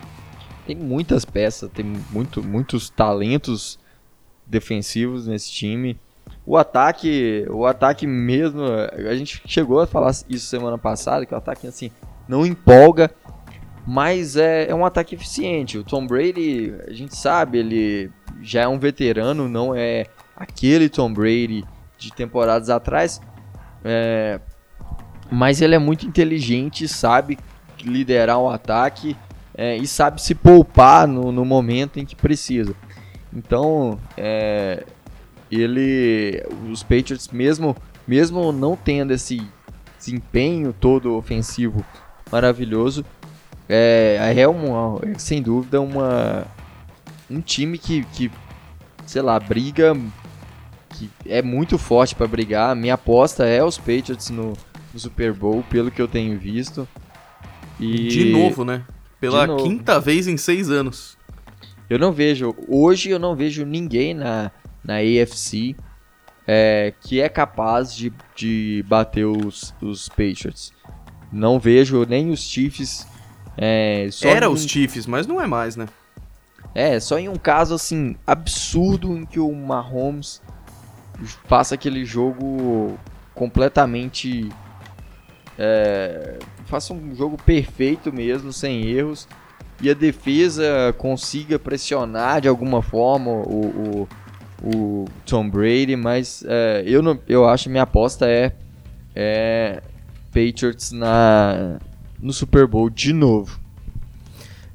B: Tem muitas peças, tem muito, muitos talentos defensivos nesse time. O ataque, o ataque mesmo, a gente chegou a falar isso semana passada, que o ataque assim não empolga, mas é, é um ataque eficiente. O Tom Brady, a gente sabe, ele já é um veterano, não é aquele Tom Brady de temporadas atrás, é, mas ele é muito inteligente, sabe liderar o um ataque é, e sabe se poupar no, no, momento em que precisa. Então, é, ele, os Patriots, mesmo, mesmo não tendo esse desempenho todo ofensivo maravilhoso, é, é uma, sem dúvida uma, um time que, que, sei lá, briga, que é muito forte para brigar. Minha aposta é os Patriots no, no Super Bowl, pelo que eu tenho visto.
A: E... De novo, né? Pela novo. quinta vez em seis anos.
B: Eu não vejo, hoje eu não vejo ninguém na, na AFC é, que é capaz de, de bater os, os Patriots. Não vejo nem os Chiefs. É,
A: Era os Chiefs, mas não é mais, né?
B: É, só em um caso assim absurdo em que o Mahomes faça aquele jogo completamente é, faça um jogo perfeito mesmo, sem erros, e a defesa consiga pressionar de alguma forma o, o, o Tom Brady, mas é, eu, não, eu acho minha aposta é, é Patriots na, no Super Bowl de novo.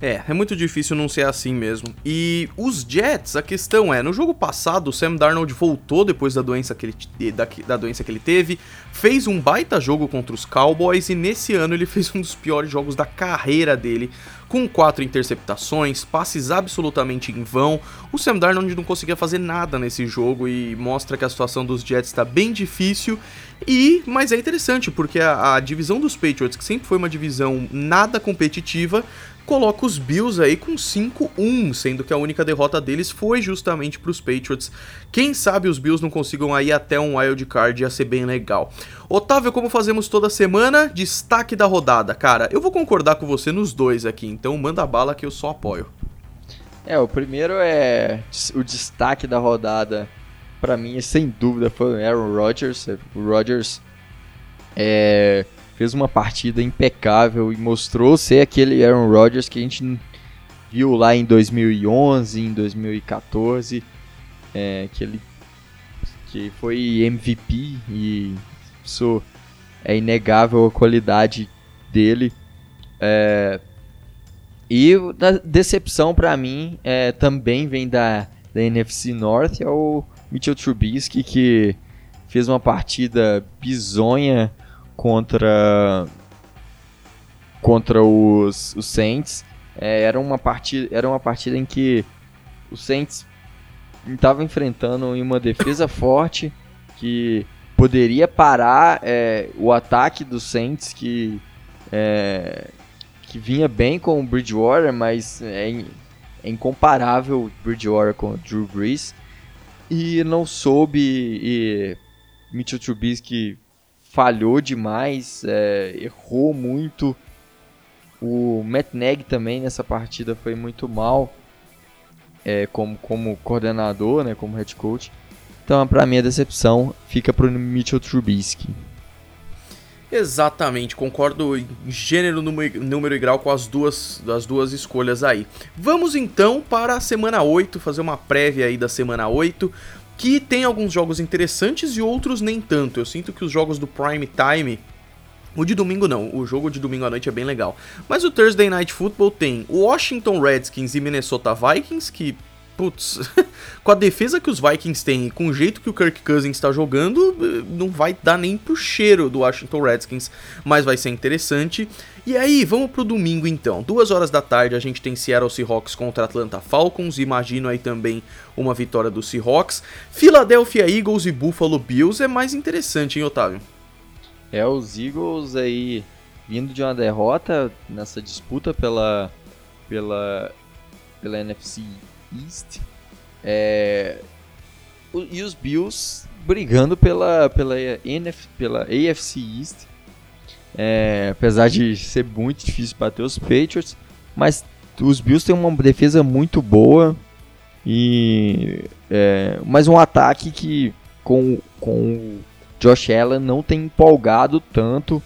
A: É, é muito difícil não ser assim mesmo. E os Jets, a questão é, no jogo passado, o Sam Darnold voltou depois da doença que ele, da, da doença que ele teve, fez um baita jogo contra os Cowboys e nesse ano ele *laughs* fez um dos piores jogos da carreira dele, com quatro interceptações, passes absolutamente em vão. O Sam Darnold não conseguia fazer nada nesse jogo e mostra que a situação dos Jets está bem difícil. E, mas é interessante porque a, a divisão dos Patriots, que sempre foi uma divisão nada competitiva, coloca os Bills aí com 5-1, sendo que a única derrota deles foi justamente para os Patriots. Quem sabe os Bills não consigam aí até um wild card, ia ser bem legal. Otávio, como fazemos toda semana, destaque da rodada. Cara, eu vou concordar com você nos dois aqui, então manda bala que eu só apoio.
B: É, o primeiro é o destaque da rodada. Para mim, sem dúvida, foi o Aaron Rodgers. O Rodgers é, fez uma partida impecável e mostrou ser aquele Aaron Rodgers que a gente viu lá em 2011, em 2014, é, que ele que foi MVP e isso é inegável a qualidade dele. É, e a decepção para mim é, também vem da, da NFC North, é o Mitchell Trubisky que fez uma partida bizonha contra contra os, os Saints. É, era, uma partida, era uma partida em que o Saints estava enfrentando uma defesa *coughs* forte que poderia parar é, o ataque dos Saints que é, que vinha bem com o Bridgewater, mas é, é incomparável o Bridgewater com o Drew Brees e não soube e Mitchell Trubisky falhou demais, é, errou muito. O Matt Nagy também nessa partida foi muito mal é, como, como coordenador, né, como head coach. Então, para mim, a decepção fica para o Mitchell Trubisky.
A: Exatamente, concordo em gênero, número e grau com as duas, as duas escolhas aí. Vamos então para a semana 8, fazer uma prévia aí da semana 8 que tem alguns jogos interessantes e outros nem tanto. Eu sinto que os jogos do Prime Time o de domingo não, o jogo de domingo à noite é bem legal. Mas o Thursday Night Football tem Washington Redskins e Minnesota Vikings, que, putz, *laughs* com a defesa que os Vikings têm e com o jeito que o Kirk Cousins está jogando, não vai dar nem pro cheiro do Washington Redskins, mas vai ser interessante. E aí, vamos pro domingo então. Duas horas da tarde a gente tem Seattle Seahawks contra Atlanta Falcons. Imagino aí também uma vitória do Seahawks. Philadelphia Eagles e Buffalo Bills é mais interessante, hein, Otávio?
B: É, os Eagles aí vindo de uma derrota nessa disputa pela, pela, pela NFC East. É, e os Bills brigando pela, pela, NF, pela AFC East. É, apesar de ser muito difícil bater os Patriots, mas os Bills têm uma defesa muito boa e é, mas um ataque que com, com o Josh Allen não tem empolgado tanto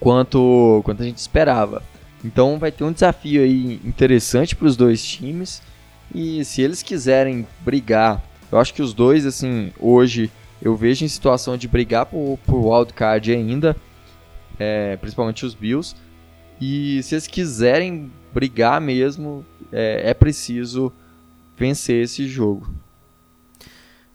B: quanto, quanto a gente esperava. Então vai ter um desafio aí interessante para os dois times. E se eles quiserem brigar, eu acho que os dois, assim, hoje eu vejo em situação de brigar por, por wildcard ainda, é, principalmente os Bills. E se eles quiserem brigar mesmo, é, é preciso vencer esse jogo.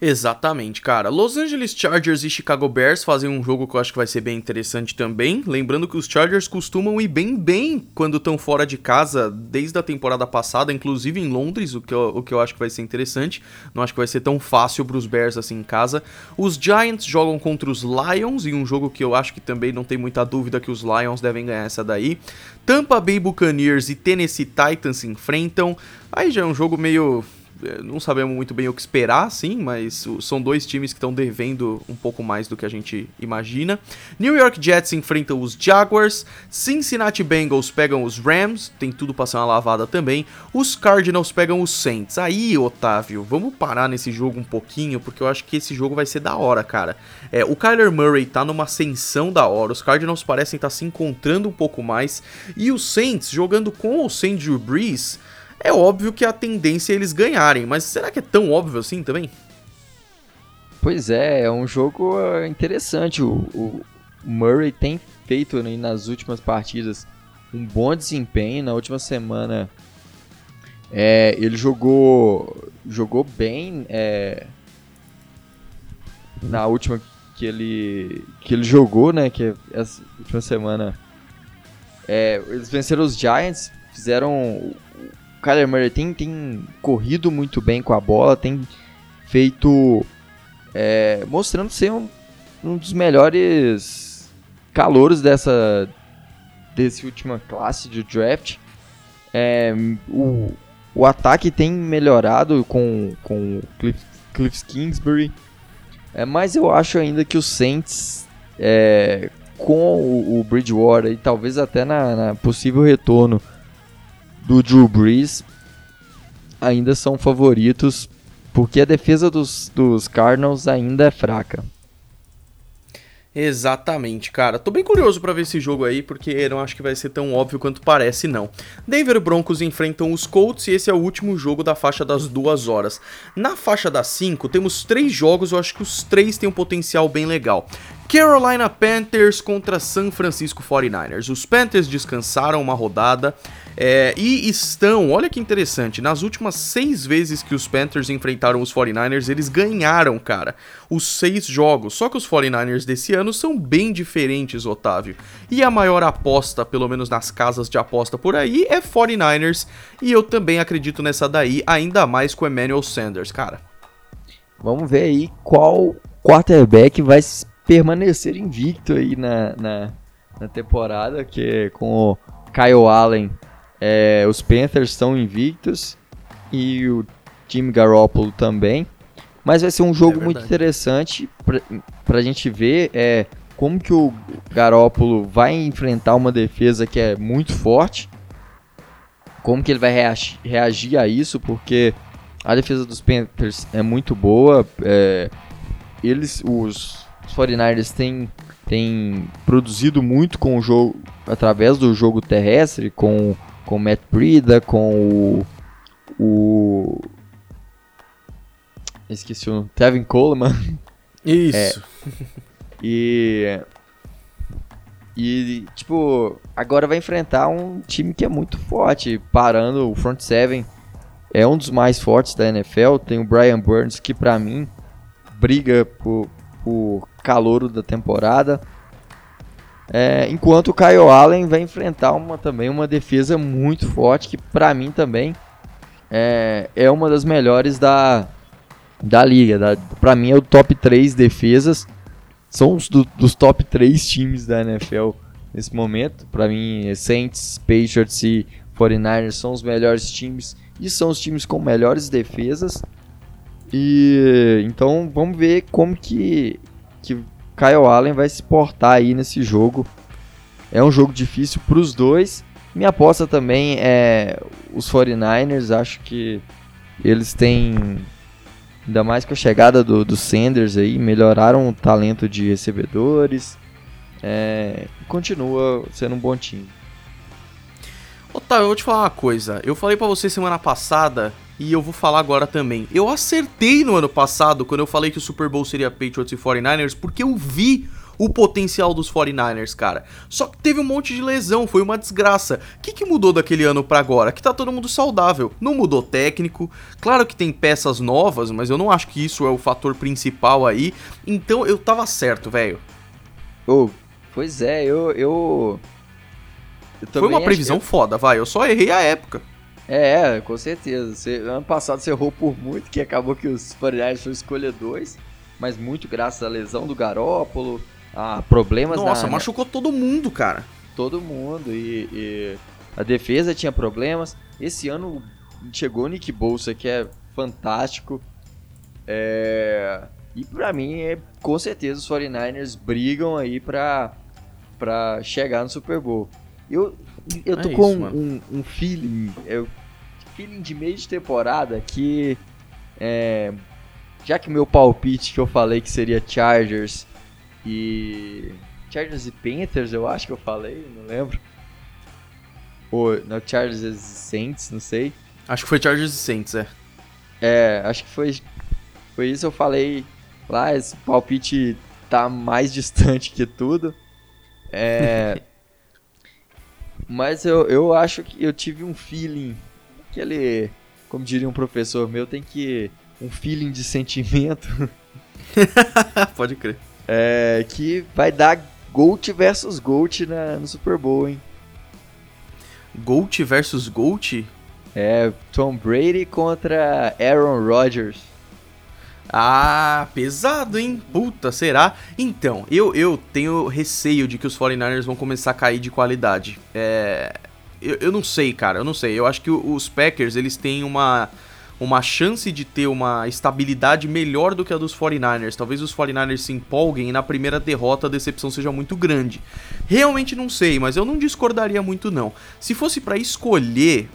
A: Exatamente, cara. Los Angeles Chargers e Chicago Bears fazem um jogo que eu acho que vai ser bem interessante também. Lembrando que os Chargers costumam ir bem bem quando estão fora de casa desde a temporada passada, inclusive em Londres, o que, eu, o que eu acho que vai ser interessante. Não acho que vai ser tão fácil para os Bears assim em casa. Os Giants jogam contra os Lions em um jogo que eu acho que também não tem muita dúvida que os Lions devem ganhar essa daí. Tampa Bay Buccaneers e Tennessee Titans se enfrentam. Aí já é um jogo meio não sabemos muito bem o que esperar, sim, mas são dois times que estão devendo um pouco mais do que a gente imagina. New York Jets enfrentam os Jaguars, Cincinnati Bengals pegam os Rams, tem tudo pra ser uma lavada também. Os Cardinals pegam os Saints. Aí, Otávio, vamos parar nesse jogo um pouquinho, porque eu acho que esse jogo vai ser da hora, cara. É, o Kyler Murray tá numa ascensão da hora, os Cardinals parecem estar tá se encontrando um pouco mais, e os Saints jogando com o St. Drew Brees é óbvio que a tendência é eles ganharem, mas será que é tão óbvio assim também?
B: Pois é, é um jogo ah, interessante. O, o Murray tem feito né, nas últimas partidas um bom desempenho. Na última semana é, ele jogou jogou bem. É, na última que ele que ele jogou, né? Que essa última semana é, eles venceram os Giants, fizeram Kyler Murray tem, tem corrido muito bem com a bola, tem feito. É, mostrando ser um, um dos melhores calouros dessa desse última classe de draft. É, o, o ataque tem melhorado com, com Cliff, Cliff Kingsbury, é, mas eu acho ainda que o Saints, é, com o, o Bridgewater e talvez até na, na possível retorno do Drew Brees ainda são favoritos porque a defesa dos, dos Cardinals ainda é fraca.
A: Exatamente, cara. Tô bem curioso para ver esse jogo aí, porque não acho que vai ser tão óbvio quanto parece, não. Denver Broncos enfrentam os Colts e esse é o último jogo da faixa das duas horas. Na faixa das 5, temos três jogos, eu acho que os três têm um potencial bem legal. Carolina Panthers contra San Francisco 49ers. Os Panthers descansaram uma rodada é, e estão, olha que interessante, nas últimas seis vezes que os Panthers enfrentaram os 49ers, eles ganharam, cara, os seis jogos. Só que os 49ers desse ano são bem diferentes, Otávio. E a maior aposta, pelo menos nas casas de aposta por aí, é 49ers. E eu também acredito nessa daí, ainda mais com Emmanuel Sanders, cara.
B: Vamos ver aí qual quarterback vai permanecer invicto aí na, na, na temporada, que com o Kyle Allen, é, os Panthers estão invictos e o time Garoppolo também. Mas vai ser um jogo é muito interessante para a gente ver é, como que o Garoppolo vai enfrentar uma defesa que é muito forte, como que ele vai reagir, reagir a isso, porque a defesa dos Panthers é muito boa, é, eles, os os 49ers têm, têm produzido muito com o jogo através do jogo terrestre, com com o Matt Brida, com o, o esqueci o Tevin Coleman.
A: Isso.
B: É, e e tipo, agora vai enfrentar um time que é muito forte, parando o front seven. É um dos mais fortes da NFL, tem o Brian Burns que para mim briga por, por calouro da temporada. É, enquanto o Kyle Allen vai enfrentar uma, também uma defesa muito forte, que para mim também é, é uma das melhores da, da liga. Para mim é o top 3 defesas. São os do, dos top 3 times da NFL nesse momento. Para mim, Saints, Patriots e 49ers são os melhores times e são os times com melhores defesas. E então vamos ver como que que Kyle Allen vai se portar aí nesse jogo. É um jogo difícil para os dois. Minha aposta também é os 49ers. Acho que eles têm Ainda mais com a chegada do, do Sanders aí, melhoraram o talento de recebedores. É, continua sendo um bom time.
A: Otávio, eu vou te falar uma coisa. Eu falei para você semana passada e eu vou falar agora também. Eu acertei no ano passado quando eu falei que o Super Bowl seria Patriots e 49ers porque eu vi o potencial dos 49ers, cara. Só que teve um monte de lesão, foi uma desgraça. O que, que mudou daquele ano para agora? Que tá todo mundo saudável. Não mudou técnico. Claro que tem peças novas, mas eu não acho que isso é o fator principal aí. Então eu tava certo, velho.
B: Oh, pois é, eu. eu...
A: eu foi uma previsão foda, vai. Eu só errei a época.
B: É, com certeza. Você, ano passado você errou por muito, que acabou que os 49ers foi escolha 2, mas muito graças à lesão do Garópolo, a problemas
A: Nossa, na... machucou todo mundo, cara.
B: Todo mundo. E, e, a defesa tinha problemas. Esse ano chegou o Nick Bolsa, que é fantástico. É... E pra mim, é, com certeza, os 49ers brigam aí pra, pra chegar no Super Bowl. Eu, eu tô é com isso, um, um, feeling, eu, feeling de meio de temporada que, é, já que o meu palpite que eu falei que seria Chargers e Chargers e Panthers, eu acho que eu falei, não lembro. Ou não, Chargers e Saints, não sei.
A: Acho que foi Chargers e Saints, é.
B: É, acho que foi foi isso eu falei lá, esse palpite tá mais *laughs* distante que tudo. É *laughs* Mas eu, eu acho que eu tive um feeling aquele, como diria um professor meu, tem que um feeling de sentimento. *laughs*
A: Pode crer.
B: É, que vai dar Gold versus Gold na, no Super Bowl, hein?
A: Gold versus Gold?
B: É, Tom Brady contra Aaron Rodgers.
A: Ah, pesado, hein? Puta, será? Então, eu, eu tenho receio de que os 49ers vão começar a cair de qualidade. É. Eu, eu não sei, cara, eu não sei. Eu acho que os Packers, eles têm uma uma chance de ter uma estabilidade melhor do que a dos 49ers. Talvez os 49ers se empolguem e na primeira derrota a decepção seja muito grande. Realmente não sei, mas eu não discordaria muito não. Se fosse para escolher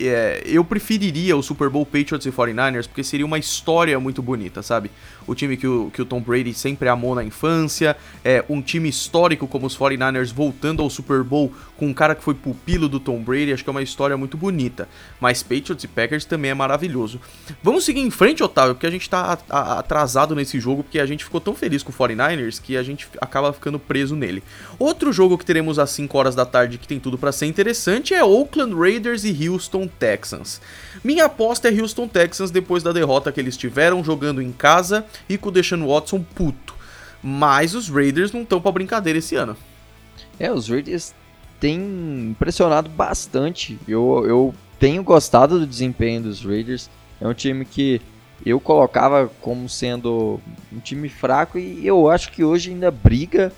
A: é, eu preferiria o Super Bowl Patriots e 49ers porque seria uma história muito bonita, sabe? O time que o, que o Tom Brady sempre amou na infância, é um time histórico como os 49ers voltando ao Super Bowl com um cara que foi pupilo do Tom Brady, acho que é uma história muito bonita. Mas Patriots e Packers também é maravilhoso. Vamos seguir em frente, Otávio, porque a gente tá atrasado nesse jogo, porque a gente ficou tão feliz com o 49ers que a gente acaba ficando preso nele. Outro jogo que teremos às 5 horas da tarde que tem tudo para ser interessante é Oakland Raiders e Houston Texans. Minha aposta é Houston Texans depois da derrota que eles tiveram jogando em casa e com o Deshaun Watson puto. Mas os Raiders não estão para brincadeira esse ano.
B: É, os Raiders têm impressionado bastante. Eu, eu tenho gostado do desempenho dos Raiders. É um time que eu colocava como sendo um time fraco e eu acho que hoje ainda briga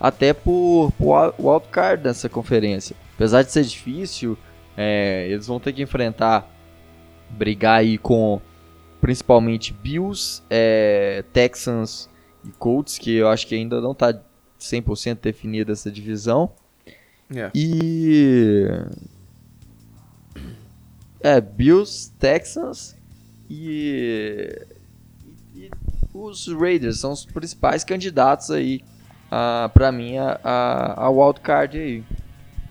B: até por, por wildcard nessa conferência. Apesar de ser difícil, é, eles vão ter que enfrentar, brigar aí com principalmente Bills, é, Texans e Colts, que eu acho que ainda não está 100% definida essa divisão. Yeah. É. E. É, Bills, Texans e, e, os Raiders são os principais candidatos aí para mim a, a, a wildcard aí.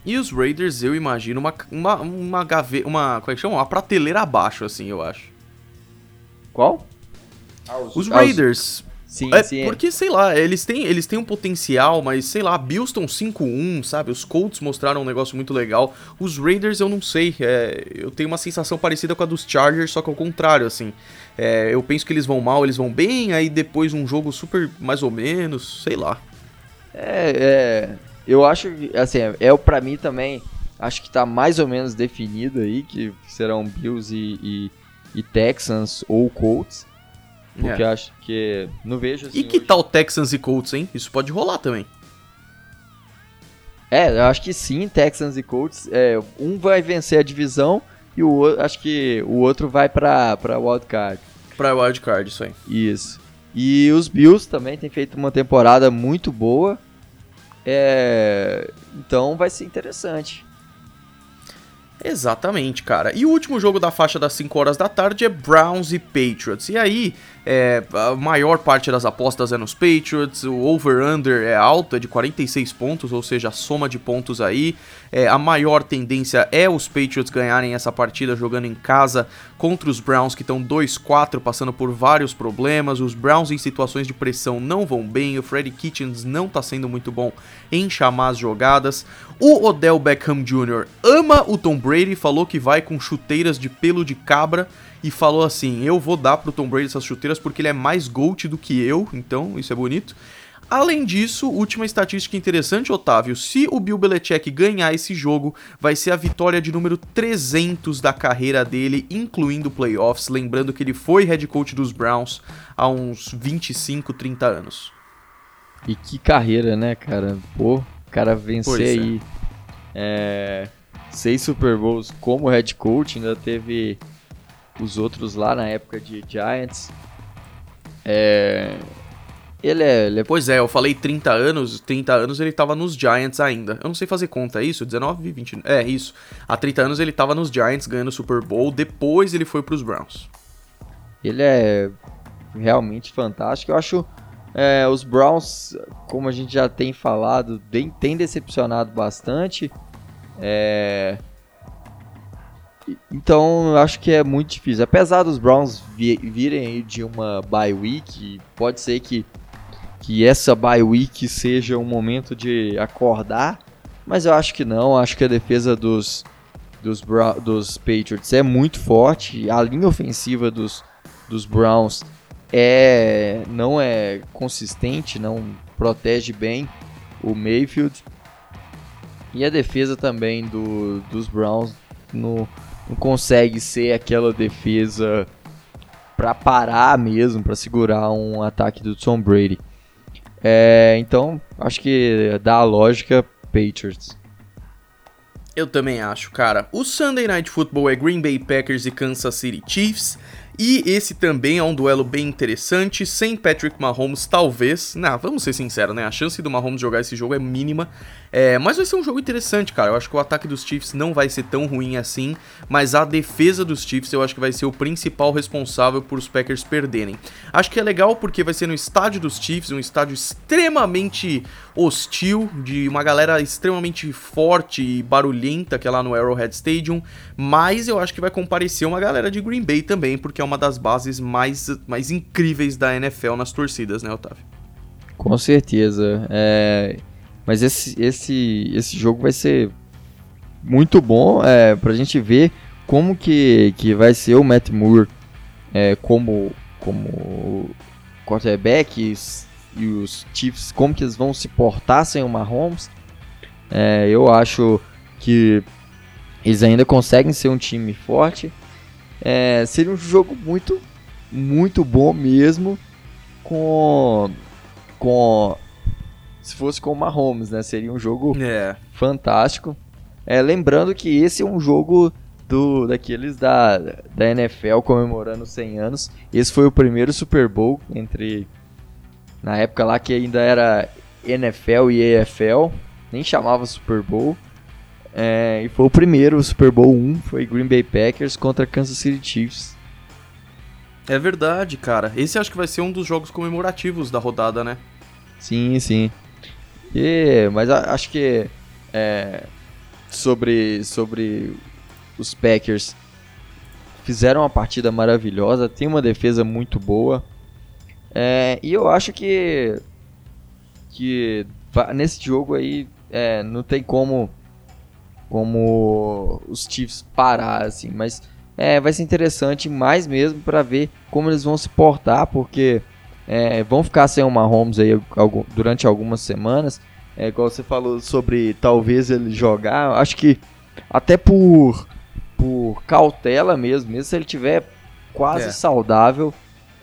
A: E os Raiders, eu imagino, uma, uma, uma gaveta. Uma. Como é que chama? Uma prateleira abaixo, assim, eu acho.
B: Qual?
A: Ah, os, os, Raiders. Sim, é, sim. É. Porque, sei lá, eles têm, eles têm um potencial, mas sei lá, Bills estão 5-1, sabe? Os Colts mostraram um negócio muito legal. Os Raiders eu não sei. É, eu tenho uma sensação parecida com a dos Chargers, só que ao contrário, assim. É, eu penso que eles vão mal, eles vão bem, aí depois um jogo super mais ou menos, sei lá.
B: É, é eu acho que, assim, é, é para mim também, acho que tá mais ou menos definido aí, que serão Bills e, e, e Texans ou Colts. Porque é. acho que não vejo assim,
A: E que hoje... tal Texans e Colts, hein? Isso pode rolar também.
B: É, eu acho que sim, Texans e Colts. É, um vai vencer a divisão e o outro, acho que o outro vai pra, pra wildcard.
A: Pra wildcard, isso aí.
B: Isso. E os Bills também têm feito uma temporada muito boa. É, então vai ser interessante.
A: Exatamente, cara. E o último jogo da faixa das 5 horas da tarde é Browns e Patriots. E aí, é, a maior parte das apostas é nos Patriots, o over-under é alto, é de 46 pontos, ou seja, a soma de pontos aí. É, a maior tendência é os Patriots ganharem essa partida jogando em casa contra os Browns, que estão 2-4, passando por vários problemas. Os Browns em situações de pressão não vão bem, o Freddy Kitchens não está sendo muito bom em chamar as jogadas. O Odell Beckham Jr. ama o Tom Brady, falou que vai com chuteiras de pelo de cabra e falou assim: Eu vou dar pro Tom Brady essas chuteiras porque ele é mais GOAT do que eu, então isso é bonito. Além disso, última estatística interessante, Otávio: se o Bill Belichick ganhar esse jogo, vai ser a vitória de número 300 da carreira dele, incluindo playoffs. Lembrando que ele foi head coach dos Browns há uns 25, 30 anos.
B: E que carreira, né, cara? Pô, o cara vencer pois aí é. É, seis Super Bowls como head coach, ainda teve os outros lá na época de Giants. É, ele é, ele é,
A: Pois é, eu falei 30 anos, 30 anos ele tava nos Giants ainda. Eu não sei fazer conta, é isso? 19, 20. É, isso. Há 30 anos ele tava nos Giants ganhando o Super Bowl, depois ele foi pros Browns.
B: Ele é realmente fantástico. Eu acho é, os Browns, como a gente já tem falado, tem, tem decepcionado bastante. É, então, eu acho que é muito difícil. Apesar dos Browns virem de uma bye week, pode ser que que essa bye week seja um momento de acordar, mas eu acho que não. Acho que a defesa dos, dos, dos Patriots é muito forte. A linha ofensiva dos, dos Browns é não é consistente, não protege bem o Mayfield. E a defesa também do, dos Browns no, não consegue ser aquela defesa para parar mesmo, para segurar um ataque do Tom Brady. É, então, acho que dá a lógica Patriots.
A: Eu também acho, cara. O Sunday Night Football é Green Bay Packers e Kansas City Chiefs. E esse também é um duelo bem interessante, sem Patrick Mahomes, talvez. Não, vamos ser sinceros, né? A chance do Mahomes jogar esse jogo é mínima. É, mas vai ser um jogo interessante, cara. Eu acho que o ataque dos Chiefs não vai ser tão ruim assim, mas a defesa dos Chiefs eu acho que vai ser o principal responsável por os Packers perderem. Acho que é legal porque vai ser no estádio dos Chiefs, um estádio extremamente hostil, de uma galera extremamente forte e barulhenta que é lá no Arrowhead Stadium, mas eu acho que vai comparecer uma galera de Green Bay também, porque é uma das bases mais, mais incríveis da NFL nas torcidas, né, Otávio?
B: Com certeza. É... Mas esse, esse, esse jogo vai ser muito bom é, pra gente ver como que, que vai ser o Matt Moore é, como, como quarterback e os Chiefs, como que eles vão se portar sem o Mahomes. É, eu acho que eles ainda conseguem ser um time forte. É, seria um jogo muito, muito bom mesmo com, com se fosse com o Mahomes, né? Seria um jogo é. fantástico. É, lembrando que esse é um jogo do daqueles da, da NFL comemorando 100 anos. Esse foi o primeiro Super Bowl entre na época lá que ainda era NFL e EFL, nem chamava Super Bowl. É, e foi o primeiro Super Bowl 1, foi Green Bay Packers contra Kansas City Chiefs.
A: É verdade, cara. Esse acho que vai ser um dos jogos comemorativos da rodada, né?
B: Sim, sim. E, mas acho que é, sobre, sobre os Packers fizeram uma partida maravilhosa, tem uma defesa muito boa. É, e eu acho que, que nesse jogo aí é, não tem como como os Chiefs parar assim, mas é, vai ser interessante mais mesmo para ver como eles vão se portar, porque é, vão ficar sem o Mahomes aí durante algumas semanas. É igual você falou sobre talvez ele jogar. Acho que até por, por cautela mesmo, mesmo se ele tiver quase é. saudável,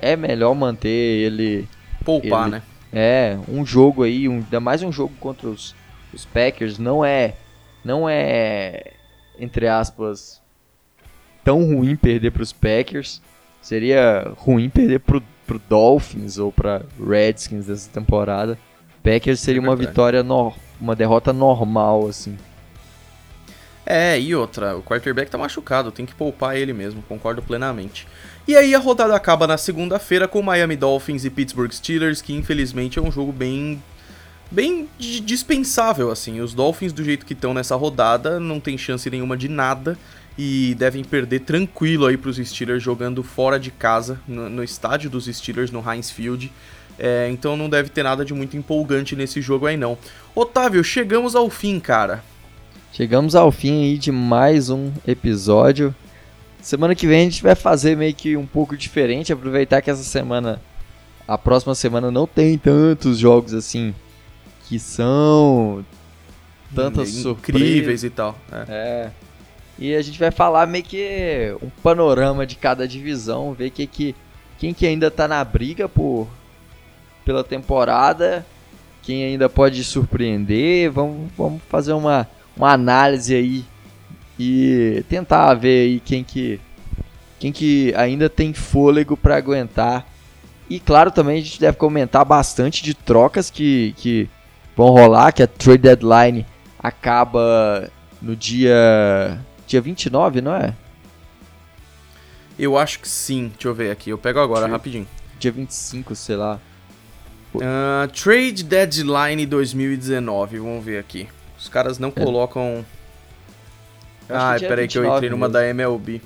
B: é melhor manter ele.
A: Poupar,
B: ele,
A: né?
B: É, um jogo aí, um, ainda mais um jogo contra os, os Packers, não é. Não é, entre aspas, tão ruim perder para os Packers. Seria ruim perder pro pro Dolphins ou para Redskins dessa temporada. Packers seria é uma vitória no, uma derrota normal assim.
A: É, e outra, o quarterback tá machucado, tem que poupar ele mesmo, concordo plenamente. E aí a rodada acaba na segunda-feira com Miami Dolphins e Pittsburgh Steelers, que infelizmente é um jogo bem bem dispensável assim. Os Dolphins do jeito que estão nessa rodada não tem chance nenhuma de nada e devem perder tranquilo aí para os Steelers jogando fora de casa no, no, estádio dos Steelers no Heinz Field. É, então não deve ter nada de muito empolgante nesse jogo aí não. Otávio, chegamos ao fim, cara.
B: Chegamos ao fim aí de mais um episódio. Semana que vem a gente vai fazer meio que um pouco diferente, aproveitar que essa semana, a próxima semana não tem tantos jogos assim que são tantas
A: incríveis e tal.
B: É. é. E a gente vai falar meio que um panorama de cada divisão, ver que, que quem que ainda tá na briga por pela temporada, quem ainda pode surpreender. Vamos, vamos fazer uma, uma análise aí e tentar ver aí quem que quem que ainda tem fôlego para aguentar. E claro, também a gente deve comentar bastante de trocas que, que vão rolar, que a trade deadline acaba no dia dia 29, não é?
A: Eu acho que sim. Deixa eu ver aqui. Eu pego agora, rapidinho.
B: Dia 25, sei lá.
A: Uh, trade Deadline 2019. Vamos ver aqui. Os caras não é. colocam ah, peraí que eu entrei numa da MLB.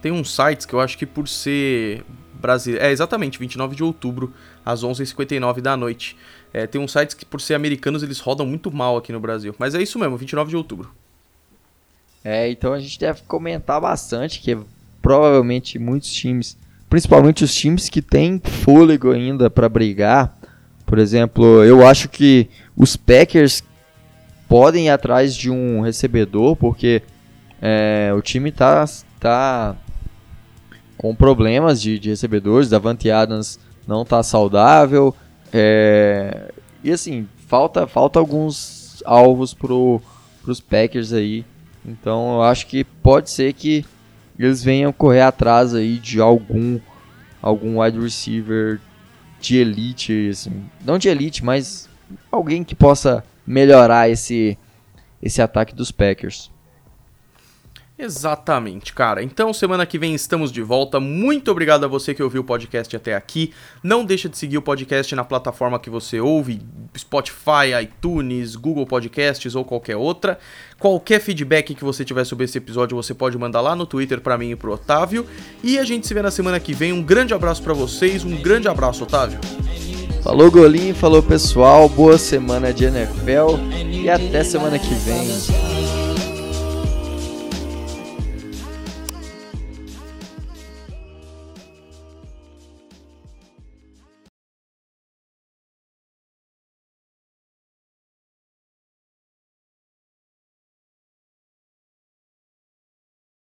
A: Tem uns sites que eu acho que por ser brasileiro... É, exatamente, 29 de outubro, às 11h59 da noite. É, tem uns sites que por ser americanos eles rodam muito mal aqui no Brasil. Mas é isso mesmo, 29 de outubro.
B: É, então a gente deve comentar bastante que provavelmente muitos times, principalmente os times que têm fôlego ainda para brigar, por exemplo, eu acho que os Packers podem ir atrás de um recebedor, porque é, o time tá, tá com problemas de, de recebedores, Davante Adams não tá saudável, é, e assim, falta, falta alguns alvos pro, pros Packers aí, então eu acho que pode ser que eles venham correr atrás aí de algum algum wide receiver de elite, assim, não de elite, mas alguém que possa melhorar esse, esse ataque dos Packers.
A: Exatamente, cara. Então, semana que vem estamos de volta. Muito obrigado a você que ouviu o podcast até aqui. Não deixa de seguir o podcast na plataforma que você ouve, Spotify, iTunes, Google Podcasts ou qualquer outra. Qualquer feedback que você tiver sobre esse episódio, você pode mandar lá no Twitter para mim e pro Otávio. E a gente se vê na semana que vem. Um grande abraço para vocês. Um grande abraço, Otávio.
B: Falou Golinho, falou pessoal, boa semana de NFL e até semana que vem.